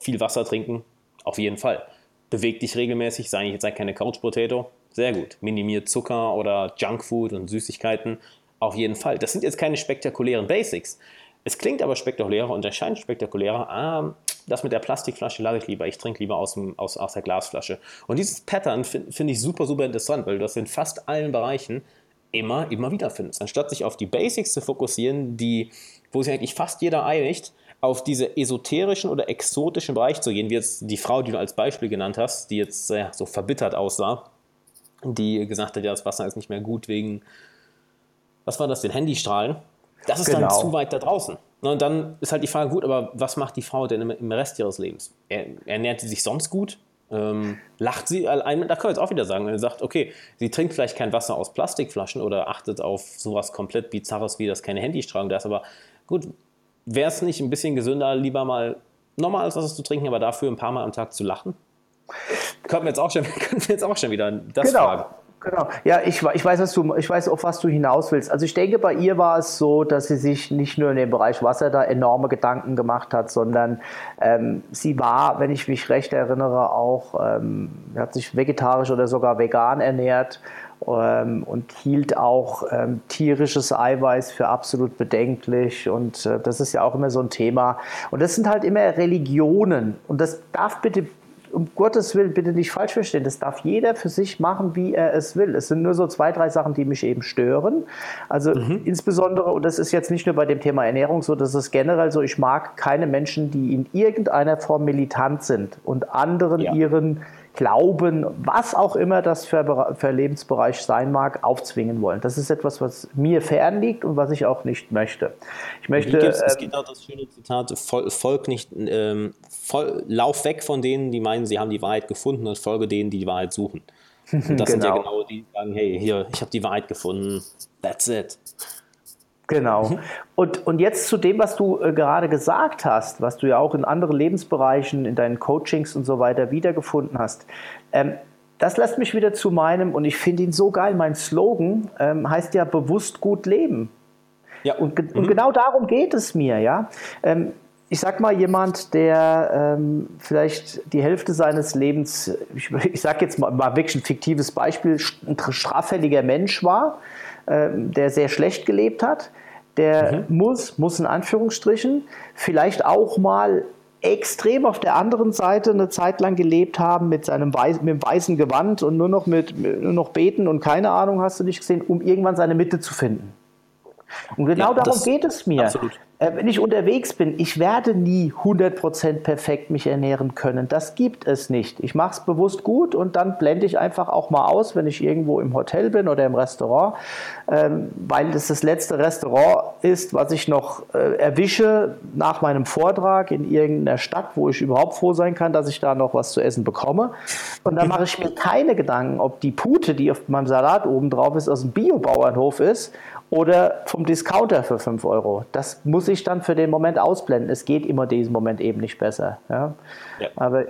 Viel Wasser trinken, auf jeden Fall. Beweg dich regelmäßig, sei jetzt sei keine Couch Potato, sehr gut. Minimiert Zucker oder Junkfood und Süßigkeiten, auf jeden Fall. Das sind jetzt keine spektakulären Basics. Es klingt aber spektakulärer und erscheint spektakulärer. Ah, das mit der Plastikflasche lasse ich lieber. Ich trinke lieber aus, dem, aus, aus der Glasflasche. Und dieses Pattern finde find ich super, super interessant, weil du das in fast allen Bereichen immer, immer wieder findest. Anstatt sich auf die Basics zu fokussieren, die, wo sich eigentlich fast jeder einigt, auf diese esoterischen oder exotischen Bereich zu gehen, wie jetzt die Frau, die du als Beispiel genannt hast, die jetzt äh, so verbittert aussah, die gesagt hat, ja, das Wasser ist nicht mehr gut wegen, was war das, den Handystrahlen. Das ist genau. dann zu weit da draußen. Und dann ist halt die Frage, gut, aber was macht die Frau denn im Rest ihres Lebens? ernährt sie sich sonst gut? Ähm, lacht sie, da können wir jetzt auch wieder sagen, wenn sie sagt, okay, sie trinkt vielleicht kein Wasser aus Plastikflaschen oder achtet auf sowas komplett Bizarres wie das keine Handystrahlung da ist, aber gut, wäre es nicht ein bisschen gesünder, lieber mal normales Wasser zu trinken, aber dafür ein paar Mal am Tag zu lachen? Können wir jetzt auch schon, können wir jetzt auch schon wieder das genau. fragen. Genau. Ja, ich, ich, weiß, was du, ich weiß, auf was du hinaus willst. Also ich denke, bei ihr war es so, dass sie sich nicht nur in dem Bereich Wasser da enorme Gedanken gemacht hat, sondern ähm, sie war, wenn ich mich recht erinnere, auch, ähm, hat sich vegetarisch oder sogar vegan ernährt ähm, und hielt auch ähm, tierisches Eiweiß für absolut bedenklich. Und äh, das ist ja auch immer so ein Thema. Und das sind halt immer Religionen. Und das darf bitte um Gottes Willen bitte nicht falsch verstehen. Das darf jeder für sich machen, wie er es will. Es sind nur so zwei, drei Sachen, die mich eben stören. Also mhm. insbesondere, und das ist jetzt nicht nur bei dem Thema Ernährung so, das ist generell so, ich mag keine Menschen, die in irgendeiner Form militant sind und anderen ja. ihren Glauben, was auch immer das für, für Lebensbereich sein mag, aufzwingen wollen. Das ist etwas, was mir fern liegt und was ich auch nicht möchte. Ich möchte. Es äh, gibt auch das schöne Zitat: Volk nicht, ähm, voll, lauf weg von denen, die meinen, sie haben die Wahrheit gefunden und folge denen, die die Wahrheit suchen. Und das genau. sind ja genau. genau die, die sagen: Hey, hier, ich habe die Wahrheit gefunden. That's it. Genau. Mhm. Und, und jetzt zu dem, was du äh, gerade gesagt hast, was du ja auch in anderen Lebensbereichen, in deinen Coachings und so weiter wiedergefunden hast. Ähm, das lässt mich wieder zu meinem, und ich finde ihn so geil, mein Slogan ähm, heißt ja bewusst gut leben. Ja. Und, mhm. und genau darum geht es mir, ja. Ähm, ich sag mal, jemand, der ähm, vielleicht die Hälfte seines Lebens, ich, ich sag jetzt mal, mal wirklich ein fiktives Beispiel, ein straffälliger Mensch war, ähm, der sehr schlecht gelebt hat, der mhm. muss, muss in Anführungsstrichen, vielleicht auch mal extrem auf der anderen Seite eine Zeit lang gelebt haben mit seinem Weiß, mit dem weißen Gewand und nur noch mit nur noch beten und keine Ahnung hast du nicht gesehen, um irgendwann seine Mitte zu finden. Und genau ja, darum geht es mir. Absolut. Äh, wenn ich unterwegs bin, ich werde nie 100% perfekt mich ernähren können. Das gibt es nicht. Ich mache es bewusst gut und dann blende ich einfach auch mal aus, wenn ich irgendwo im Hotel bin oder im Restaurant, ähm, weil das das letzte Restaurant ist, was ich noch äh, erwische nach meinem Vortrag in irgendeiner Stadt, wo ich überhaupt froh sein kann, dass ich da noch was zu essen bekomme. Und dann mache ich mir keine Gedanken, ob die Pute, die auf meinem Salat oben drauf ist, aus dem Biobauernhof ist oder vom Discounter für 5 Euro. Das muss ich dann für den Moment ausblenden. Es geht immer diesen Moment eben nicht besser. Ja? ja. Aber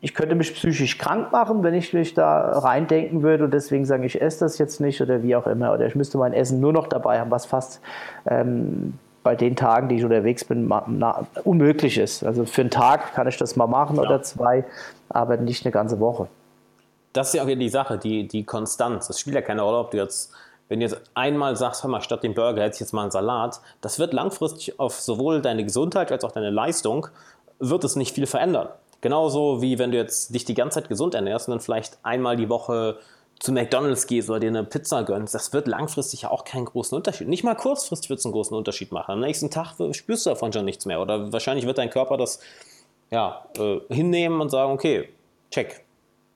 ich könnte mich psychisch krank machen, wenn ich mich da reindenken würde und deswegen sagen, ich esse das jetzt nicht oder wie auch immer. Oder ich müsste mein Essen nur noch dabei haben, was fast ähm, bei den Tagen, die ich unterwegs bin, unmöglich ist. Also für einen Tag kann ich das mal machen ja. oder zwei, aber nicht eine ganze Woche. Das ist ja auch die Sache, die, die Konstanz. Es spielt ja keine Rolle, ob du jetzt wenn du jetzt einmal sagst, hör mal, statt dem Burger hätte ich jetzt mal einen Salat, das wird langfristig auf sowohl deine Gesundheit als auch deine Leistung, wird es nicht viel verändern. Genauso wie wenn du jetzt dich die ganze Zeit gesund ernährst und dann vielleicht einmal die Woche zu McDonalds gehst oder dir eine Pizza gönnst, das wird langfristig ja auch keinen großen Unterschied. Nicht mal kurzfristig wird es einen großen Unterschied machen. Am nächsten Tag spürst du davon schon nichts mehr. Oder wahrscheinlich wird dein Körper das ja, äh, hinnehmen und sagen, okay, check,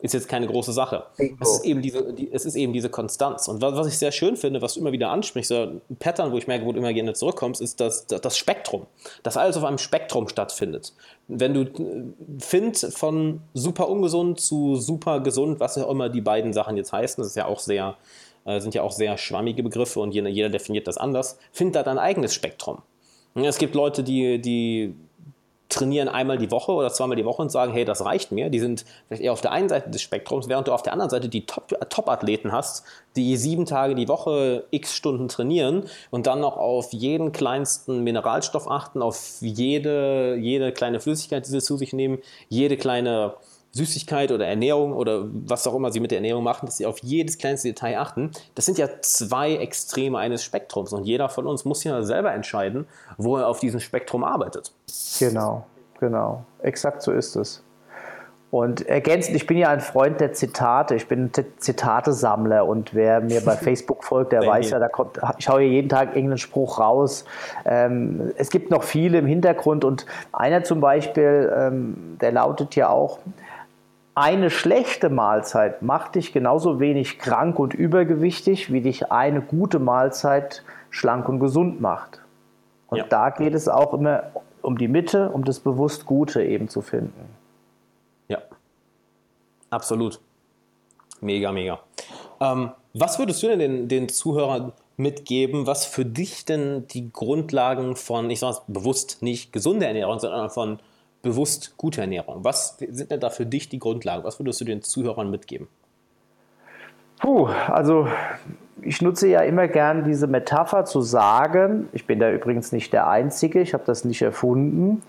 ist jetzt keine große Sache. Es ist eben diese, die, es ist eben diese Konstanz. Und was, was, ich sehr schön finde, was du immer wieder ansprichst, so ein Pattern, wo ich merke, wo du immer gerne zurückkommst, ist das, das Spektrum. Dass alles auf einem Spektrum stattfindet. Wenn du äh, findest von super ungesund zu super gesund, was auch immer die beiden Sachen jetzt heißen, das ist ja auch sehr, äh, sind ja auch sehr schwammige Begriffe und jeder, jeder definiert das anders, find da dein eigenes Spektrum. Es gibt Leute, die, die trainieren einmal die Woche oder zweimal die Woche und sagen, hey, das reicht mir. Die sind vielleicht eher auf der einen Seite des Spektrums, während du auf der anderen Seite die Top-Athleten hast, die sieben Tage die Woche x Stunden trainieren und dann noch auf jeden kleinsten Mineralstoff achten, auf jede, jede kleine Flüssigkeit, die sie zu sich nehmen, jede kleine Süßigkeit oder Ernährung oder was auch immer sie mit der Ernährung machen, dass sie auf jedes kleinste Detail achten. Das sind ja zwei Extreme eines Spektrums und jeder von uns muss ja selber entscheiden, wo er auf diesem Spektrum arbeitet. Genau, genau. Exakt so ist es. Und ergänzend, ich bin ja ein Freund der Zitate, ich bin Zitatesammler und wer mir bei Facebook folgt, der weiß ja, da kommt, ich schaue jeden Tag irgendeinen Spruch raus. Ähm, es gibt noch viele im Hintergrund und einer zum Beispiel, ähm, der lautet ja auch, eine schlechte Mahlzeit macht dich genauso wenig krank und übergewichtig, wie dich eine gute Mahlzeit schlank und gesund macht. Und ja. da geht es auch immer um die Mitte, um das bewusst Gute eben zu finden. Ja, absolut. Mega, mega. Ähm, was würdest du denn den, den Zuhörern mitgeben, was für dich denn die Grundlagen von, ich sage es bewusst nicht gesunde Ernährung, sondern von bewusst gute Ernährung? Was sind denn da für dich die Grundlagen? Was würdest du den Zuhörern mitgeben? Puh, also ich nutze ja immer gern diese Metapher zu sagen, ich bin da übrigens nicht der Einzige, ich habe das nicht erfunden,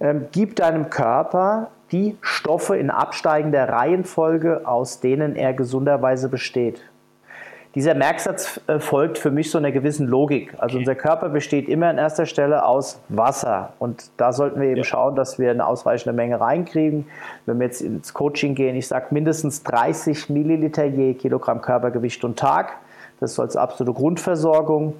ähm, gib deinem Körper die Stoffe in absteigender Reihenfolge, aus denen er gesunderweise besteht. Dieser Merksatz äh, folgt für mich so einer gewissen Logik. Also unser Körper besteht immer an erster Stelle aus Wasser. Und da sollten wir eben ja. schauen, dass wir eine ausreichende Menge reinkriegen. Wenn wir jetzt ins Coaching gehen, ich sage mindestens 30 Milliliter je Kilogramm Körpergewicht und Tag. Das ist als absolute Grundversorgung.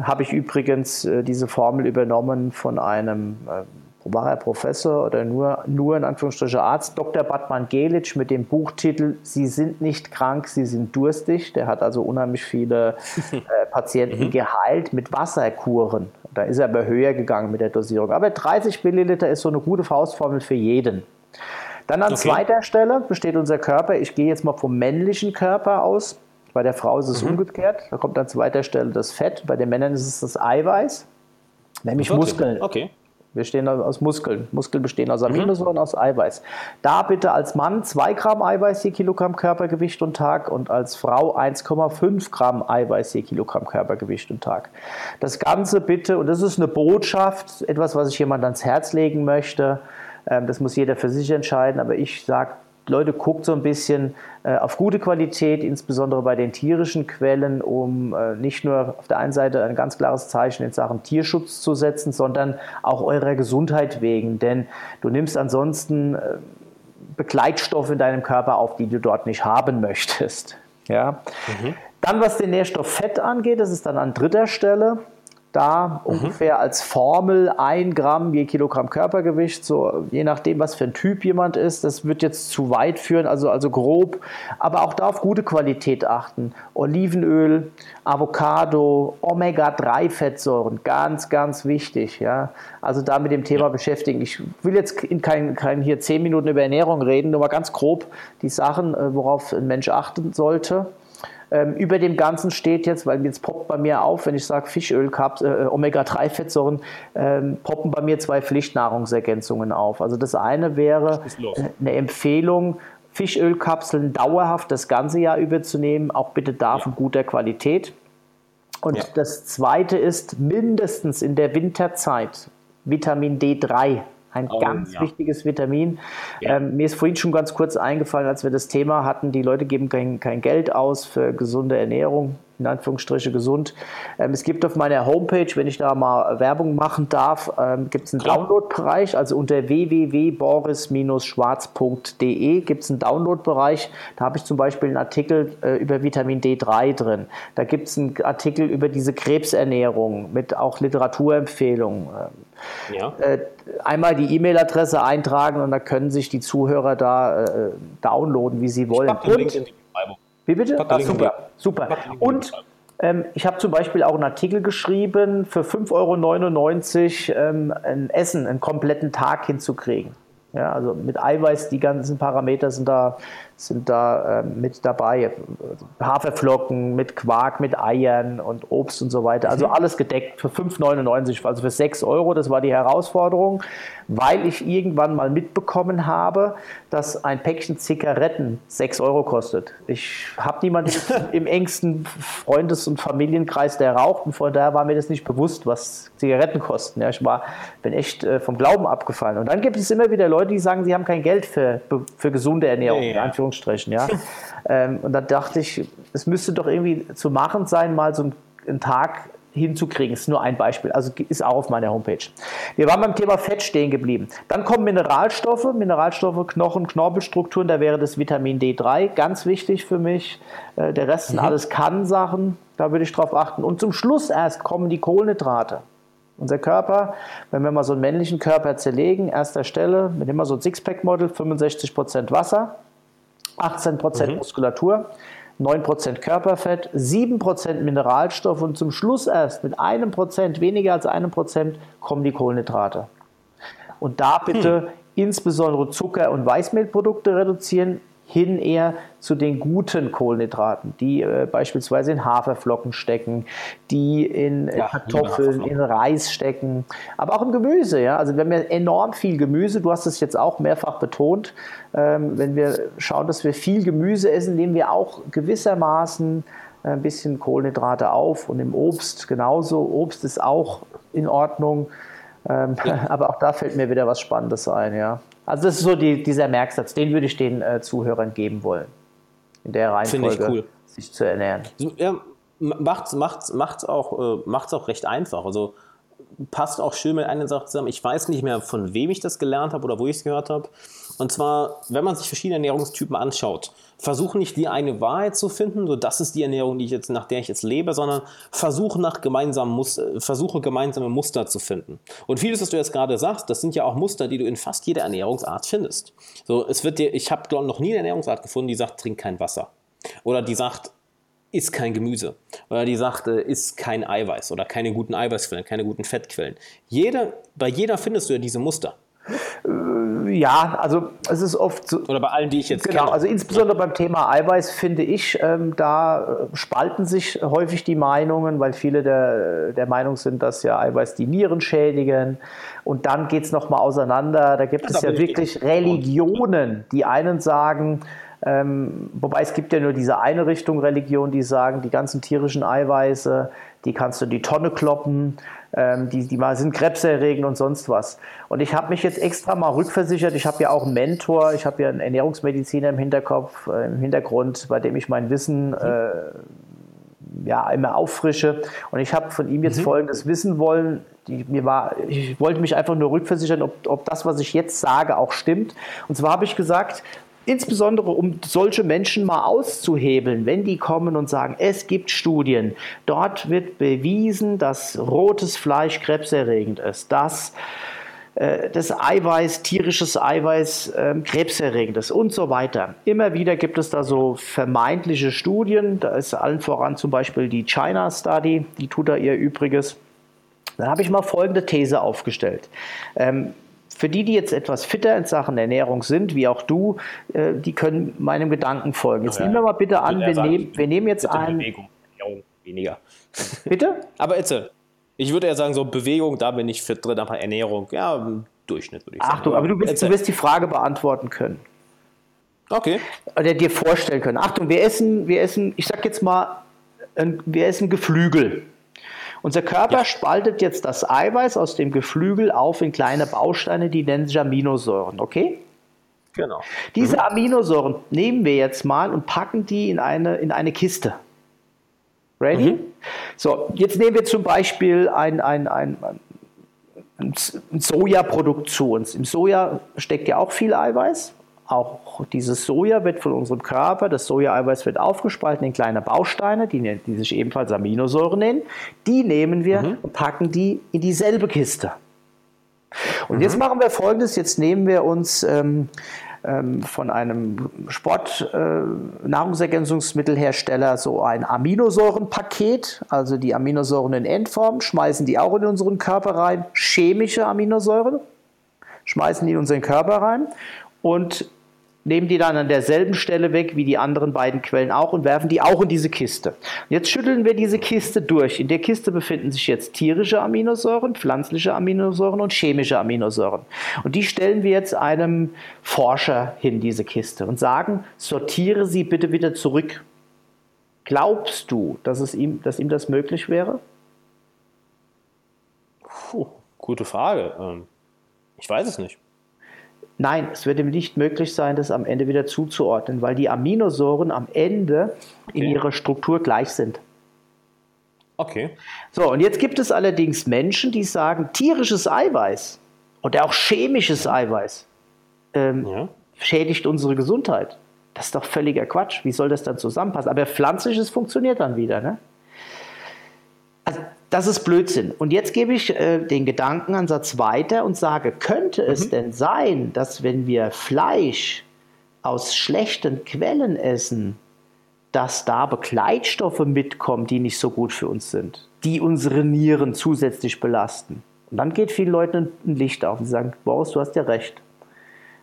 Habe ich übrigens äh, diese Formel übernommen von einem äh, war er Professor oder nur, nur in Anführungsstrichen Arzt, Dr. Batman Gelic mit dem Buchtitel Sie sind nicht krank, Sie sind durstig. Der hat also unheimlich viele äh, Patienten mhm. geheilt mit Wasserkuren. Da ist er aber höher gegangen mit der Dosierung. Aber 30 Milliliter ist so eine gute Faustformel für jeden. Dann an okay. zweiter Stelle besteht unser Körper, ich gehe jetzt mal vom männlichen Körper aus, bei der Frau ist es mhm. umgekehrt, da kommt an zweiter Stelle das Fett, bei den Männern ist es das Eiweiß, nämlich. Muskeln. Okay. Wir bestehen aus Muskeln. Muskeln bestehen aus Aminosäuren, mhm. aus Eiweiß. Da bitte als Mann 2 Gramm Eiweiß je Kilogramm Körpergewicht und Tag und als Frau 1,5 Gramm Eiweiß je Kilogramm Körpergewicht und Tag. Das Ganze bitte, und das ist eine Botschaft, etwas, was ich jemand ans Herz legen möchte, ähm, das muss jeder für sich entscheiden, aber ich sage Leute, guckt so ein bisschen äh, auf gute Qualität, insbesondere bei den tierischen Quellen, um äh, nicht nur auf der einen Seite ein ganz klares Zeichen in Sachen Tierschutz zu setzen, sondern auch eurer Gesundheit wegen. Denn du nimmst ansonsten äh, Begleitstoffe in deinem Körper auf, die du dort nicht haben möchtest. Ja? Mhm. Dann, was den Nährstoff Fett angeht, das ist dann an dritter Stelle. Da mhm. ungefähr als Formel ein Gramm je Kilogramm Körpergewicht, so je nachdem, was für ein Typ jemand ist. Das wird jetzt zu weit führen, also, also grob. Aber auch da auf gute Qualität achten. Olivenöl, Avocado, Omega-3-Fettsäuren, ganz, ganz wichtig. Ja? Also da mit dem Thema beschäftigen. Ich will jetzt in kein, kein hier zehn Minuten über Ernährung reden, nur mal ganz grob die Sachen, äh, worauf ein Mensch achten sollte. Ähm, über dem Ganzen steht jetzt, weil jetzt poppt bei mir auf, wenn ich sage Fischöl, äh, Omega-3-Fettsäuren, ähm, poppen bei mir zwei Pflichtnahrungsergänzungen auf. Also das eine wäre eine Empfehlung, Fischölkapseln dauerhaft das ganze Jahr über zu nehmen, auch bitte da von guter Qualität. Und ja. das zweite ist mindestens in der Winterzeit Vitamin D3 ein oh, ganz ja. wichtiges Vitamin. Ja. Ähm, mir ist vorhin schon ganz kurz eingefallen, als wir das Thema hatten, die Leute geben kein, kein Geld aus für gesunde Ernährung in Anführungsstriche gesund. Ähm, es gibt auf meiner Homepage, wenn ich da mal Werbung machen darf, ähm, gibt es einen Download-Bereich, also unter www.boris-schwarz.de gibt es einen Download-Bereich. Da habe ich zum Beispiel einen Artikel äh, über Vitamin D3 drin. Da gibt es einen Artikel über diese Krebsernährung mit auch Literaturempfehlungen. Ähm, ja. Äh, einmal die E-Mail-Adresse eintragen und da können sich die Zuhörer da äh, downloaden, wie sie wollen. Ich und, in die Beschreibung. Wie bitte? Ah, super, super. Und ähm, ich habe zum Beispiel auch einen Artikel geschrieben, für 5,99 Euro ähm, ein Essen, einen kompletten Tag hinzukriegen. Ja, also mit Eiweiß, die ganzen Parameter sind da sind da äh, mit dabei. Haferflocken mit Quark, mit Eiern und Obst und so weiter. Also mhm. alles gedeckt für 5,99, also für 6 Euro. Das war die Herausforderung, weil ich irgendwann mal mitbekommen habe, dass ein Päckchen Zigaretten 6 Euro kostet. Ich habe niemanden im engsten Freundes- und Familienkreis, der raucht und von daher war mir das nicht bewusst, was Zigaretten kosten. Ja, ich war, bin echt äh, vom Glauben abgefallen. Und dann gibt es immer wieder Leute, die sagen, sie haben kein Geld für, für gesunde Ernährung. Nee, ja. Anführungsstrichen, ja. ähm, und da dachte ich, es müsste doch irgendwie zu machen sein, mal so einen Tag hinzukriegen. Das ist nur ein Beispiel, also ist auch auf meiner Homepage. Wir waren beim Thema Fett stehen geblieben. Dann kommen Mineralstoffe, Mineralstoffe, Knochen, Knorpelstrukturen, da wäre das Vitamin D3 ganz wichtig für mich. Äh, der Rest sind mhm. alles Kann-Sachen, da würde ich drauf achten. Und zum Schluss erst kommen die Kohlenhydrate. Unser Körper, wenn wir mal so einen männlichen Körper zerlegen, erster Stelle, mit immer so ein Sixpack-Model, 65% Wasser, 18% mhm. Muskulatur, 9% Körperfett, 7% Mineralstoff und zum Schluss erst mit einem Prozent, weniger als einem Prozent, kommen die Kohlenhydrate. Und da bitte hm. insbesondere Zucker- und Weißmehlprodukte reduzieren, hin eher zu den guten Kohlenhydraten, die äh, beispielsweise in Haferflocken stecken, die in äh, ja, Kartoffeln, in Reis stecken, aber auch im Gemüse. Ja? Also wir haben ja enorm viel Gemüse, du hast es jetzt auch mehrfach betont. Ähm, wenn wir schauen, dass wir viel Gemüse essen, nehmen wir auch gewissermaßen ein bisschen Kohlenhydrate auf und im Obst genauso. Obst ist auch in Ordnung. Ähm, ja. Aber auch da fällt mir wieder was Spannendes ein, ja. Also das ist so die, dieser Merksatz, den würde ich den äh, Zuhörern geben wollen. In der Reihenfolge cool. sich zu ernähren. Ja, macht macht's, macht's auch, äh, macht's auch recht einfach. Also passt auch schön mit einer Sache zusammen. Ich weiß nicht mehr, von wem ich das gelernt habe oder wo ich es gehört habe. Und zwar, wenn man sich verschiedene Ernährungstypen anschaut, versuche nicht die eine Wahrheit zu finden, so das ist die Ernährung, die ich jetzt, nach der ich jetzt lebe, sondern versuche nach gemeinsamen Muster, versuche gemeinsame Muster zu finden. Und vieles, was du jetzt gerade sagst, das sind ja auch Muster, die du in fast jeder Ernährungsart findest. So, es wird dir, ich habe noch nie eine Ernährungsart gefunden, die sagt, trink kein Wasser. Oder die sagt, isst kein Gemüse. Oder die sagt, äh, isst kein Eiweiß oder keine guten Eiweißquellen, keine guten Fettquellen. Jede, bei jeder findest du ja diese Muster. Äh, ja, also es ist oft so. Oder bei allen, die ich jetzt genau, kenne. also insbesondere beim Thema Eiweiß finde ich, ähm, da äh, spalten sich häufig die Meinungen, weil viele der, der Meinung sind, dass ja Eiweiß die Nieren schädigen. Und dann geht es nochmal auseinander. Da gibt das es ja wirklich Religionen. Die einen sagen, ähm, wobei es gibt ja nur diese eine Richtung Religion, die sagen, die ganzen tierischen Eiweiße, die kannst du in die Tonne kloppen, ähm, die, die mal sind krebserregend und sonst was. Und ich habe mich jetzt extra mal rückversichert. Ich habe ja auch einen Mentor, ich habe ja einen Ernährungsmediziner im Hinterkopf, äh, im Hintergrund, bei dem ich mein Wissen äh, ja, immer auffrische. Und ich habe von ihm jetzt mhm. folgendes wissen wollen. Die, mir war, ich wollte mich einfach nur rückversichern, ob, ob das, was ich jetzt sage, auch stimmt. Und zwar habe ich gesagt, insbesondere um solche Menschen mal auszuhebeln, wenn die kommen und sagen, es gibt Studien, dort wird bewiesen, dass rotes Fleisch krebserregend ist, dass äh, das Eiweiß, tierisches Eiweiß, ähm, krebserregend ist und so weiter. Immer wieder gibt es da so vermeintliche Studien, da ist allen voran zum Beispiel die China Study, die tut da ihr Übriges. Dann habe ich mal folgende These aufgestellt. Ähm, für die, die jetzt etwas fitter in Sachen Ernährung sind, wie auch du, äh, die können meinem Gedanken folgen. Jetzt ja, nehmen wir mal bitte an, wir, nehm, wir nehmen jetzt ein. Bewegung, Ernährung weniger. Bitte? Aber jetzt, ich würde ja sagen, so Bewegung, da bin ich fit drin, aber Ernährung, ja, im Durchschnitt würde ich sagen. Achtung, aber du wirst, du wirst die Frage beantworten können. Okay. Oder dir vorstellen können. Achtung, wir essen, wir essen, ich sag jetzt mal, wir essen Geflügel. Unser Körper ja. spaltet jetzt das Eiweiß aus dem Geflügel auf in kleine Bausteine, die nennen sich Aminosäuren, okay? Genau. Diese mhm. Aminosäuren nehmen wir jetzt mal und packen die in eine, in eine Kiste. Ready? Mhm. So, jetzt nehmen wir zum Beispiel ein, ein, ein, ein Sojaprodukt zu uns. Im Soja steckt ja auch viel Eiweiß auch dieses Soja wird von unserem Körper, das Sojaeiweiß wird aufgespalten in kleine Bausteine, die, die sich ebenfalls Aminosäuren nennen. Die nehmen wir mhm. und packen die in dieselbe Kiste. Und mhm. jetzt machen wir folgendes: Jetzt nehmen wir uns ähm, ähm, von einem Sport-Nahrungsergänzungsmittelhersteller äh, so ein Aminosäurenpaket, also die Aminosäuren in Endform, schmeißen die auch in unseren Körper rein, chemische Aminosäuren, schmeißen die in unseren Körper rein und nehmen die dann an derselben Stelle weg wie die anderen beiden Quellen auch und werfen die auch in diese Kiste. Jetzt schütteln wir diese Kiste durch. In der Kiste befinden sich jetzt tierische Aminosäuren, pflanzliche Aminosäuren und chemische Aminosäuren. Und die stellen wir jetzt einem Forscher hin, diese Kiste, und sagen, sortiere sie bitte wieder zurück. Glaubst du, dass, es ihm, dass ihm das möglich wäre? Puh, gute Frage. Ähm, ich weiß es nicht. Nein, es wird ihm nicht möglich sein, das am Ende wieder zuzuordnen, weil die Aminosäuren am Ende okay. in ihrer Struktur gleich sind. Okay. So, und jetzt gibt es allerdings Menschen, die sagen, tierisches Eiweiß oder auch chemisches Eiweiß ähm, ja. schädigt unsere Gesundheit. Das ist doch völliger Quatsch. Wie soll das dann zusammenpassen? Aber pflanzliches funktioniert dann wieder. Ne? Also das ist Blödsinn. Und jetzt gebe ich äh, den Gedankenansatz weiter und sage, könnte es mhm. denn sein, dass wenn wir Fleisch aus schlechten Quellen essen, dass da Begleitstoffe mitkommen, die nicht so gut für uns sind, die unsere Nieren zusätzlich belasten? Und dann geht vielen Leuten ein Licht auf und sagen, Boris, du hast ja recht.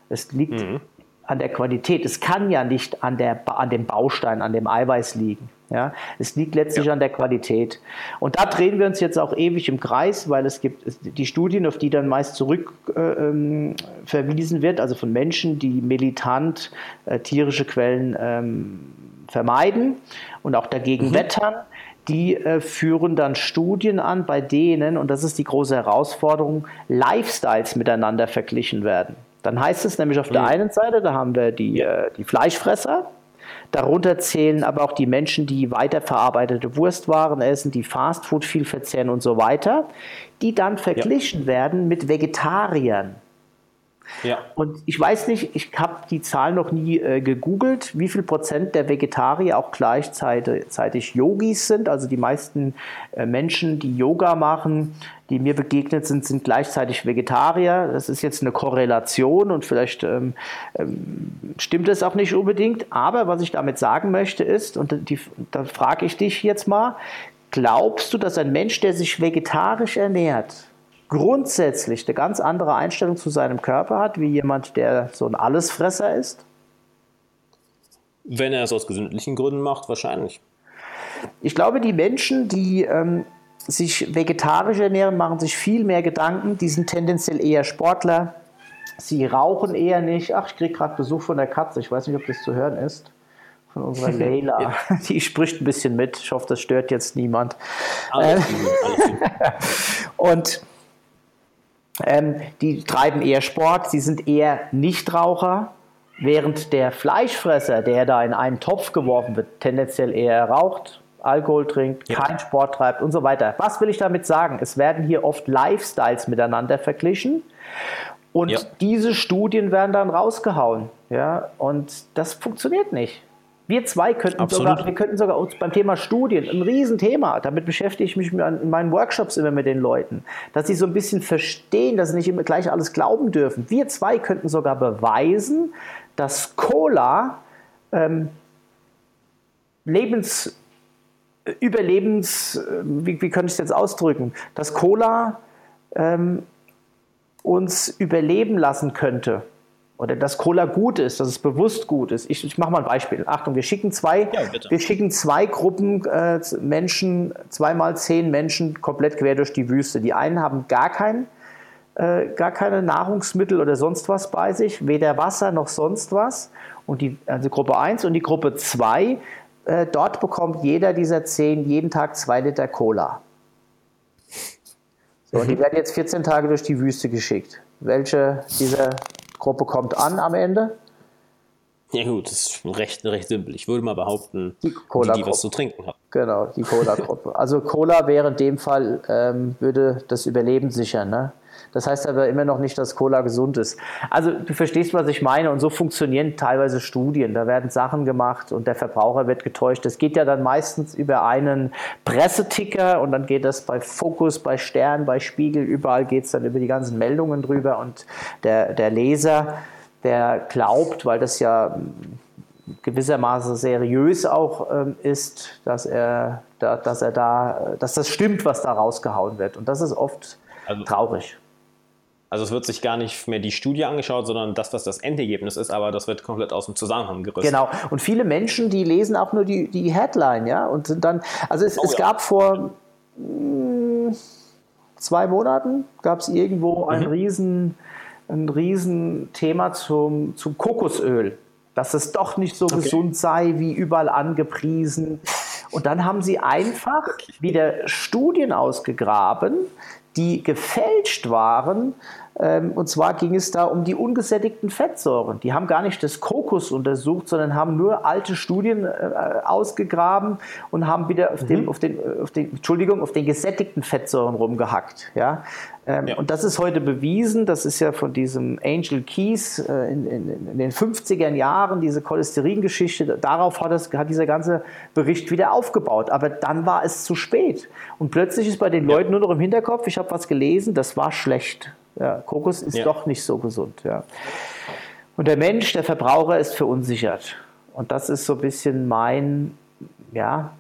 Es liegt mhm. An der Qualität. Es kann ja nicht an, der, an dem Baustein, an dem Eiweiß liegen. Ja, es liegt letztlich ja. an der Qualität. Und da drehen wir uns jetzt auch ewig im Kreis, weil es gibt die Studien, auf die dann meist zurück äh, ähm, verwiesen wird, also von Menschen, die militant äh, tierische Quellen ähm, vermeiden und auch dagegen mhm. wettern. Die äh, führen dann Studien an, bei denen, und das ist die große Herausforderung, Lifestyles miteinander verglichen werden. Dann heißt es nämlich auf der einen Seite, da haben wir die, äh, die Fleischfresser, Darunter zählen aber auch die Menschen, die weiterverarbeitete Wurstwaren essen, die Fastfood viel verzehren und so weiter, die dann verglichen ja. werden mit Vegetariern. Ja. Und ich weiß nicht, ich habe die Zahl noch nie äh, gegoogelt, wie viel Prozent der Vegetarier auch gleichzeitig Yogis sind. Also die meisten äh, Menschen, die Yoga machen, die mir begegnet sind, sind gleichzeitig Vegetarier. Das ist jetzt eine Korrelation und vielleicht ähm, ähm, stimmt es auch nicht unbedingt. Aber was ich damit sagen möchte ist, und die, da frage ich dich jetzt mal, glaubst du, dass ein Mensch, der sich vegetarisch ernährt, grundsätzlich eine ganz andere Einstellung zu seinem Körper hat, wie jemand, der so ein Allesfresser ist? Wenn er es aus gesundlichen Gründen macht, wahrscheinlich. Ich glaube, die Menschen, die ähm, sich vegetarisch ernähren, machen sich viel mehr Gedanken. Die sind tendenziell eher Sportler. Sie rauchen eher nicht. Ach, ich kriege gerade Besuch von der Katze. Ich weiß nicht, ob das zu hören ist. Von unserer Leila. ja. Die spricht ein bisschen mit. Ich hoffe, das stört jetzt niemand. Alles äh, alles. Und ähm, die treiben eher Sport, sie sind eher Nichtraucher, während der Fleischfresser, der da in einen Topf geworfen wird, tendenziell eher raucht, Alkohol trinkt, ja. keinen Sport treibt und so weiter. Was will ich damit sagen? Es werden hier oft Lifestyles miteinander verglichen und ja. diese Studien werden dann rausgehauen. Ja, und das funktioniert nicht. Wir zwei könnten sogar, wir könnten sogar uns beim Thema Studien, ein Riesenthema, damit beschäftige ich mich in meinen Workshops immer mit den Leuten, dass sie so ein bisschen verstehen, dass sie nicht immer gleich alles glauben dürfen. Wir zwei könnten sogar beweisen, dass Cola ähm, Lebens, Überlebens, äh, wie, wie könnte ich es jetzt ausdrücken, dass Cola ähm, uns überleben lassen könnte oder dass Cola gut ist, dass es bewusst gut ist. Ich, ich mache mal ein Beispiel. Achtung, wir schicken zwei, ja, wir schicken zwei Gruppen äh, Menschen, zweimal zehn Menschen komplett quer durch die Wüste. Die einen haben gar kein, äh, gar keine Nahrungsmittel oder sonst was bei sich, weder Wasser noch sonst was. Und die, also Gruppe 1 und die Gruppe 2, äh, dort bekommt jeder dieser zehn jeden Tag zwei Liter Cola. So, mhm. die werden jetzt 14 Tage durch die Wüste geschickt. Welche dieser Gruppe kommt an am Ende. Ja gut, das ist recht, recht simpel. Ich würde mal behaupten, die, Cola die, die was zu trinken haben. Genau, die Cola-Gruppe. also Cola wäre in dem Fall, ähm, würde das Überleben sichern. Ne? Das heißt aber immer noch nicht, dass Cola gesund ist. Also du verstehst, was ich meine. Und so funktionieren teilweise Studien. Da werden Sachen gemacht und der Verbraucher wird getäuscht. Das geht ja dann meistens über einen Presseticker und dann geht das bei Fokus, bei Stern, bei Spiegel, überall geht es dann über die ganzen Meldungen drüber. Und der, der Leser, der glaubt, weil das ja gewissermaßen seriös auch ähm, ist, dass er, da, dass er da, dass das stimmt, was da rausgehauen wird. Und das ist oft also, traurig. Also es wird sich gar nicht mehr die Studie angeschaut, sondern das, was das Endergebnis ist, aber das wird komplett aus dem Zusammenhang gerissen. Genau. Und viele Menschen, die lesen auch nur die, die Headline, ja, und sind dann, also es, oh, es ja. gab vor mh, hm, zwei Monaten, gab es irgendwo ein mhm. riesen, ein riesen Thema zum, zum Kokosöl, dass es doch nicht so okay. gesund sei, wie überall angepriesen. Und dann haben sie einfach wieder Studien ausgegraben, die gefälscht waren. Ähm, und zwar ging es da um die ungesättigten Fettsäuren. Die haben gar nicht das Kokos untersucht, sondern haben nur alte Studien äh, ausgegraben und haben wieder auf, mhm. dem, auf, den, auf, den, Entschuldigung, auf den gesättigten Fettsäuren rumgehackt. Ja? Ähm, ja. Und das ist heute bewiesen. Das ist ja von diesem Angel Keys äh, in, in, in, den 50er Jahren, diese Cholesteringeschichte. Darauf hat, das, hat dieser ganze Bericht wieder aufgebaut. Aber dann war es zu spät. Und plötzlich ist bei den ja. Leuten nur noch im Hinterkopf, ich habe was gelesen, das war schlecht. Ja, Kokos ist ja. doch nicht so gesund. Ja. Und der Mensch, der Verbraucher ist verunsichert. Und das ist so ein bisschen mein, ja,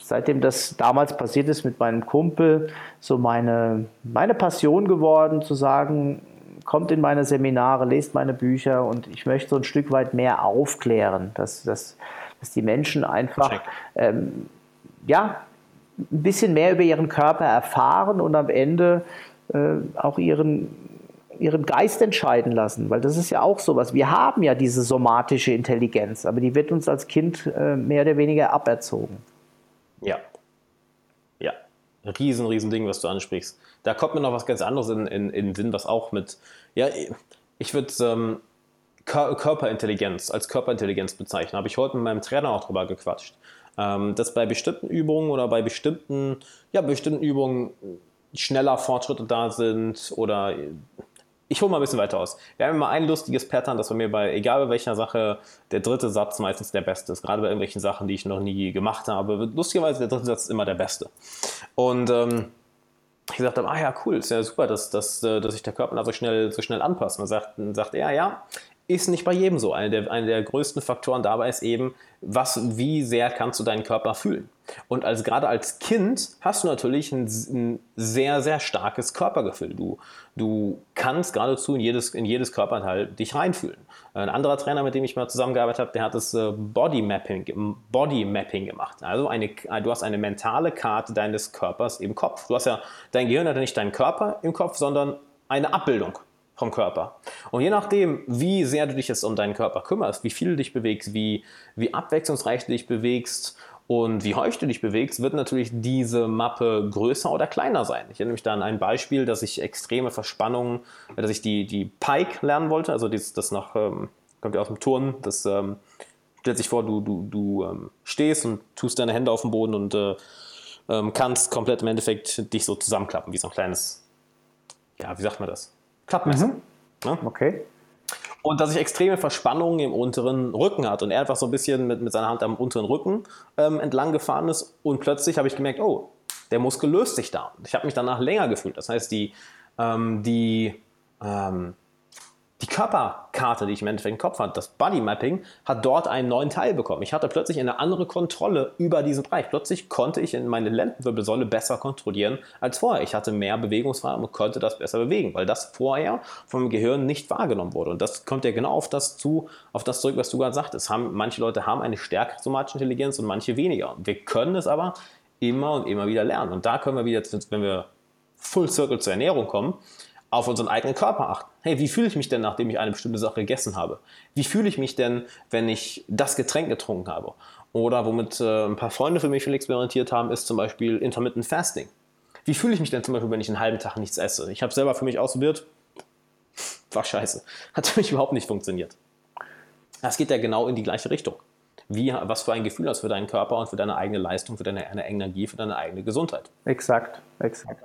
seitdem das damals passiert ist mit meinem Kumpel, so meine, meine Passion geworden, zu sagen, kommt in meine Seminare, lest meine Bücher und ich möchte so ein Stück weit mehr aufklären, dass, dass, dass die Menschen einfach ähm, ja, ein bisschen mehr über ihren Körper erfahren und am Ende äh, auch ihren, ihren Geist entscheiden lassen, weil das ist ja auch sowas. Wir haben ja diese somatische Intelligenz, aber die wird uns als Kind äh, mehr oder weniger aberzogen. Ja. Ja. Riesen, riesen Ding, was du ansprichst. Da kommt mir noch was ganz anderes in, in, in Sinn, was auch mit, ja, ich würde ähm, Körperintelligenz als Körperintelligenz bezeichnen. Habe ich heute mit meinem Trainer auch drüber gequatscht. Ähm, dass bei bestimmten Übungen oder bei bestimmten, ja, bestimmten Übungen schneller Fortschritte da sind oder ich hole mal ein bisschen weiter aus. Wir haben immer ein lustiges Pattern, dass bei mir bei egal bei welcher Sache der dritte Satz meistens der beste ist. Gerade bei irgendwelchen Sachen, die ich noch nie gemacht habe, wird lustigerweise der dritte Satz immer der beste. Und ähm, ich gesagt habe, ah ja, cool, ist ja super, dass, dass, äh, dass sich der Körper da so schnell, so schnell anpasst. Dann sagt, sagt er, ja, ist nicht bei jedem so. Einer der, eine der größten Faktoren dabei ist eben, was, wie sehr kannst du deinen Körper fühlen. Und als, gerade als Kind hast du natürlich ein, ein, sehr, sehr starkes Körpergefühl. Du, du kannst geradezu in jedes, in jedes Körperteil dich reinfühlen. Ein anderer Trainer, mit dem ich mal zusammengearbeitet habe, der hat das äh, Body Mapping, Body Mapping gemacht. Also eine, du hast eine mentale Karte deines Körpers im Kopf. Du hast ja, dein Gehirn hat ja nicht deinen Körper im Kopf, sondern eine Abbildung vom Körper. Und je nachdem, wie sehr du dich jetzt um deinen Körper kümmerst, wie viel du dich bewegst, wie, wie abwechslungsreich du dich bewegst und wie häufig du dich bewegst, wird natürlich diese Mappe größer oder kleiner sein. Ich erinnere mich da an ein Beispiel, dass ich extreme Verspannungen, dass ich die, die Pike lernen wollte, also das, das noch, ähm, kommt ja aus dem Turn, das ähm, stellt sich vor, du, du, du ähm, stehst und tust deine Hände auf den Boden und äh, ähm, kannst komplett im Endeffekt dich so zusammenklappen, wie so ein kleines, ja, wie sagt man das? Klappmesser. Mhm. Ja? Okay. und dass ich extreme Verspannungen im unteren Rücken hatte. Und er einfach so ein bisschen mit, mit seiner Hand am unteren Rücken ähm, entlang gefahren ist und plötzlich habe ich gemerkt, oh, der Muskel löst sich da. Ich habe mich danach länger gefühlt. Das heißt, die, ähm, die ähm, die Körperkarte, die ich im Endeffekt im Kopf hatte, das Body Mapping, hat dort einen neuen Teil bekommen. Ich hatte plötzlich eine andere Kontrolle über diesen Bereich. Plötzlich konnte ich in meine Lendenwirbelsäule besser kontrollieren als vorher. Ich hatte mehr Bewegungsfreiheit und konnte das besser bewegen, weil das vorher vom Gehirn nicht wahrgenommen wurde. Und das kommt ja genau auf das zu, auf das zurück, was du gerade sagtest. Haben, manche Leute haben eine stärkere somatische Intelligenz und manche weniger. wir können es aber immer und immer wieder lernen. Und da können wir wieder, wenn wir Full Circle zur Ernährung kommen, auf unseren eigenen Körper achten. Hey, wie fühle ich mich denn, nachdem ich eine bestimmte Sache gegessen habe? Wie fühle ich mich denn, wenn ich das Getränk getrunken habe? Oder womit äh, ein paar Freunde für mich schon experimentiert haben, ist zum Beispiel Intermittent Fasting. Wie fühle ich mich denn zum Beispiel, wenn ich einen halben Tag nichts esse? Ich habe selber für mich ausprobiert, war scheiße. Hat für mich überhaupt nicht funktioniert. Das geht ja genau in die gleiche Richtung. Wie, was für ein Gefühl hast du für deinen Körper und für deine eigene Leistung, für deine, deine Energie, für deine eigene Gesundheit. Exakt, exakt.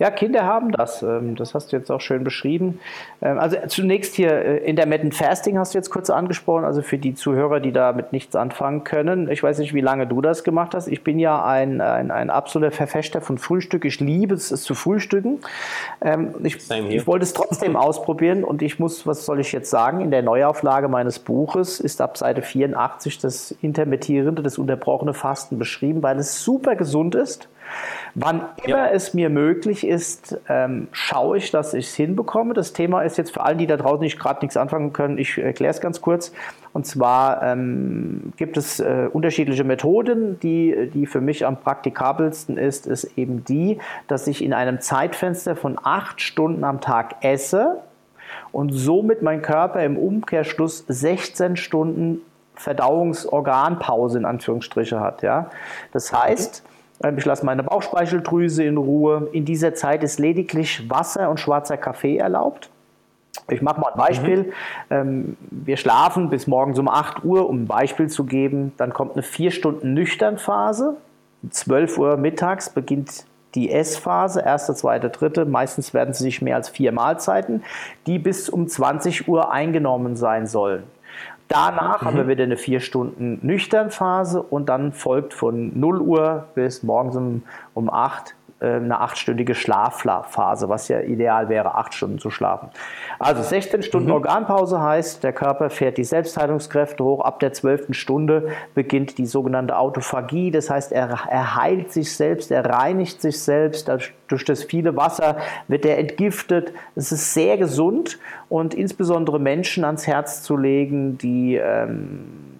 Ja, Kinder haben das. Ähm, das hast du jetzt auch schön beschrieben. Ähm, also zunächst hier äh, Intermittent Fasting hast du jetzt kurz angesprochen. Also für die Zuhörer, die damit nichts anfangen können. Ich weiß nicht, wie lange du das gemacht hast. Ich bin ja ein, ein, ein absoluter Verfechter von Frühstück. Ich liebe es, es zu frühstücken. Ähm, ich, ich wollte es trotzdem ausprobieren und ich muss, was soll ich jetzt sagen? In der Neuauflage meines Buches ist ab Seite 84 das intermittierende, das unterbrochene Fasten beschrieben, weil es super gesund ist Wann immer ja. es mir möglich ist, ähm, schaue ich, dass ich es hinbekomme. Das Thema ist jetzt für alle, die da draußen nicht gerade nichts anfangen können, ich erkläre es ganz kurz. Und zwar ähm, gibt es äh, unterschiedliche Methoden. Die, die für mich am praktikabelsten ist, ist eben die, dass ich in einem Zeitfenster von acht Stunden am Tag esse und somit mein Körper im Umkehrschluss 16 Stunden Verdauungsorganpause in Anführungsstriche hat. Ja? Das heißt, ähm, ich lasse meine Bauchspeicheldrüse in Ruhe. In dieser Zeit ist lediglich Wasser und schwarzer Kaffee erlaubt. Ich mache mal ein Beispiel. Mhm. Wir schlafen bis morgens um 8 Uhr, um ein Beispiel zu geben. Dann kommt eine 4 Stunden Nüchternphase. Um 12 Uhr mittags beginnt die Essphase, erste, zweite, dritte. Meistens werden es nicht mehr als vier Mahlzeiten, die bis um 20 Uhr eingenommen sein sollen. Danach mhm. haben wir wieder eine vier Stunden nüchtern Phase und dann folgt von 0 Uhr bis morgens um, um 8 äh, eine achtstündige Schlafphase, was ja ideal wäre, acht Stunden zu schlafen. Also 16 Stunden mhm. Organpause heißt, der Körper fährt die Selbstheilungskräfte hoch. Ab der 12. Stunde beginnt die sogenannte Autophagie. Das heißt, er, er heilt sich selbst, er reinigt sich selbst. Durch das viele Wasser wird er entgiftet. Es ist sehr gesund und insbesondere Menschen ans Herz zu legen, die ähm,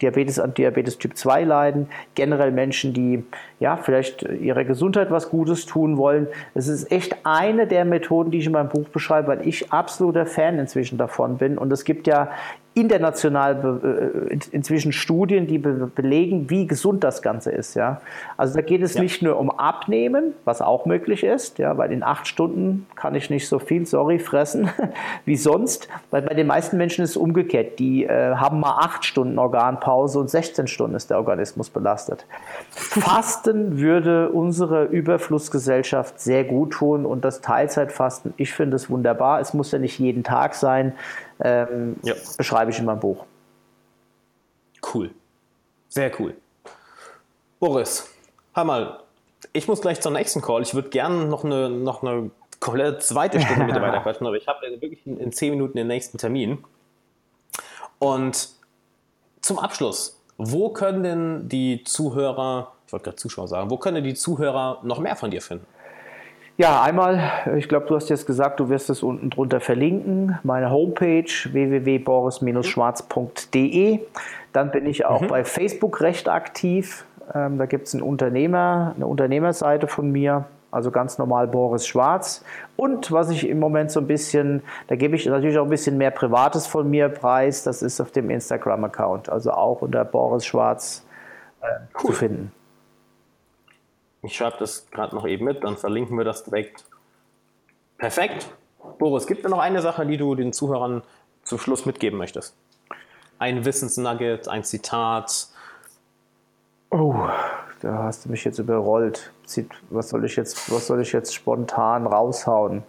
Diabetes an Diabetes Typ 2 leiden, generell Menschen, die ja vielleicht ihrer Gesundheit was Gutes tun wollen. Es ist echt eine der Methoden, die ich in meinem Buch beschreibe, weil ich absoluter Fan inzwischen davon bin. Und es gibt ja international äh, inzwischen Studien, die belegen, wie gesund das Ganze ist. Ja? Also da geht es ja. nicht nur um Abnehmen, was auch möglich ist, ja, weil in acht Stunden kann ich nicht so viel, sorry, fressen wie sonst. Weil bei den meisten Menschen ist es umgekehrt. Die äh, haben mal acht Stunden Organpause und 16 Stunden ist der Organismus belastet. Fasten würde unsere Überflussgesellschaft sehr gut tun und das Teilzeitfasten, ich finde es wunderbar. Es muss ja nicht jeden Tag sein ähm, ja. beschreibe ich in meinem Buch. Cool. Sehr cool. Boris, hör mal, ich muss gleich zum nächsten Call. Ich würde gerne noch eine, noch eine komplette zweite Stunde mit dir weiterquatschen, aber ich habe wirklich in, in zehn Minuten den nächsten Termin. Und zum Abschluss, wo können denn die Zuhörer, ich wollte gerade Zuschauer sagen, wo können die Zuhörer noch mehr von dir finden? Ja, einmal, ich glaube, du hast jetzt gesagt, du wirst es unten drunter verlinken, meine Homepage www.boris-schwarz.de. Dann bin ich auch mhm. bei Facebook recht aktiv. Ähm, da gibt es einen Unternehmer, eine Unternehmerseite von mir, also ganz normal Boris Schwarz. Und was ich im Moment so ein bisschen, da gebe ich natürlich auch ein bisschen mehr Privates von mir preis, das ist auf dem Instagram-Account, also auch unter Boris Schwarz äh, cool. zu finden. Ich schreibe das gerade noch eben mit, dann verlinken wir das direkt. Perfekt. Boris, gibt es noch eine Sache, die du den Zuhörern zum Schluss mitgeben möchtest? Ein Wissensnugget, ein Zitat? Oh, da hast du mich jetzt überrollt. Was soll ich jetzt, was soll ich jetzt spontan raushauen?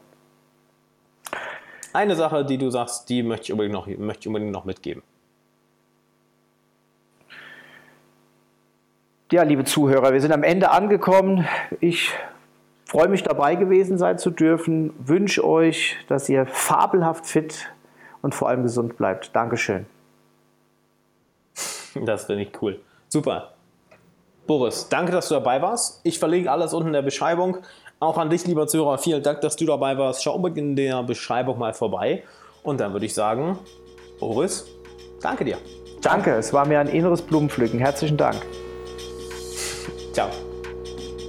eine Sache, die du sagst, die möchte ich unbedingt noch, möchte ich unbedingt noch mitgeben. Ja, liebe Zuhörer, wir sind am Ende angekommen. Ich freue mich dabei gewesen sein zu dürfen. Wünsche euch, dass ihr fabelhaft fit und vor allem gesund bleibt. Dankeschön. Das finde ich cool. Super. Boris, danke, dass du dabei warst. Ich verlinke alles unten in der Beschreibung. Auch an dich, lieber Zuhörer, vielen Dank, dass du dabei warst. Schau unbedingt in der Beschreibung mal vorbei. Und dann würde ich sagen, Boris, danke dir. Danke, es war mir ein inneres Blumenpflücken. Herzlichen Dank. Ciao.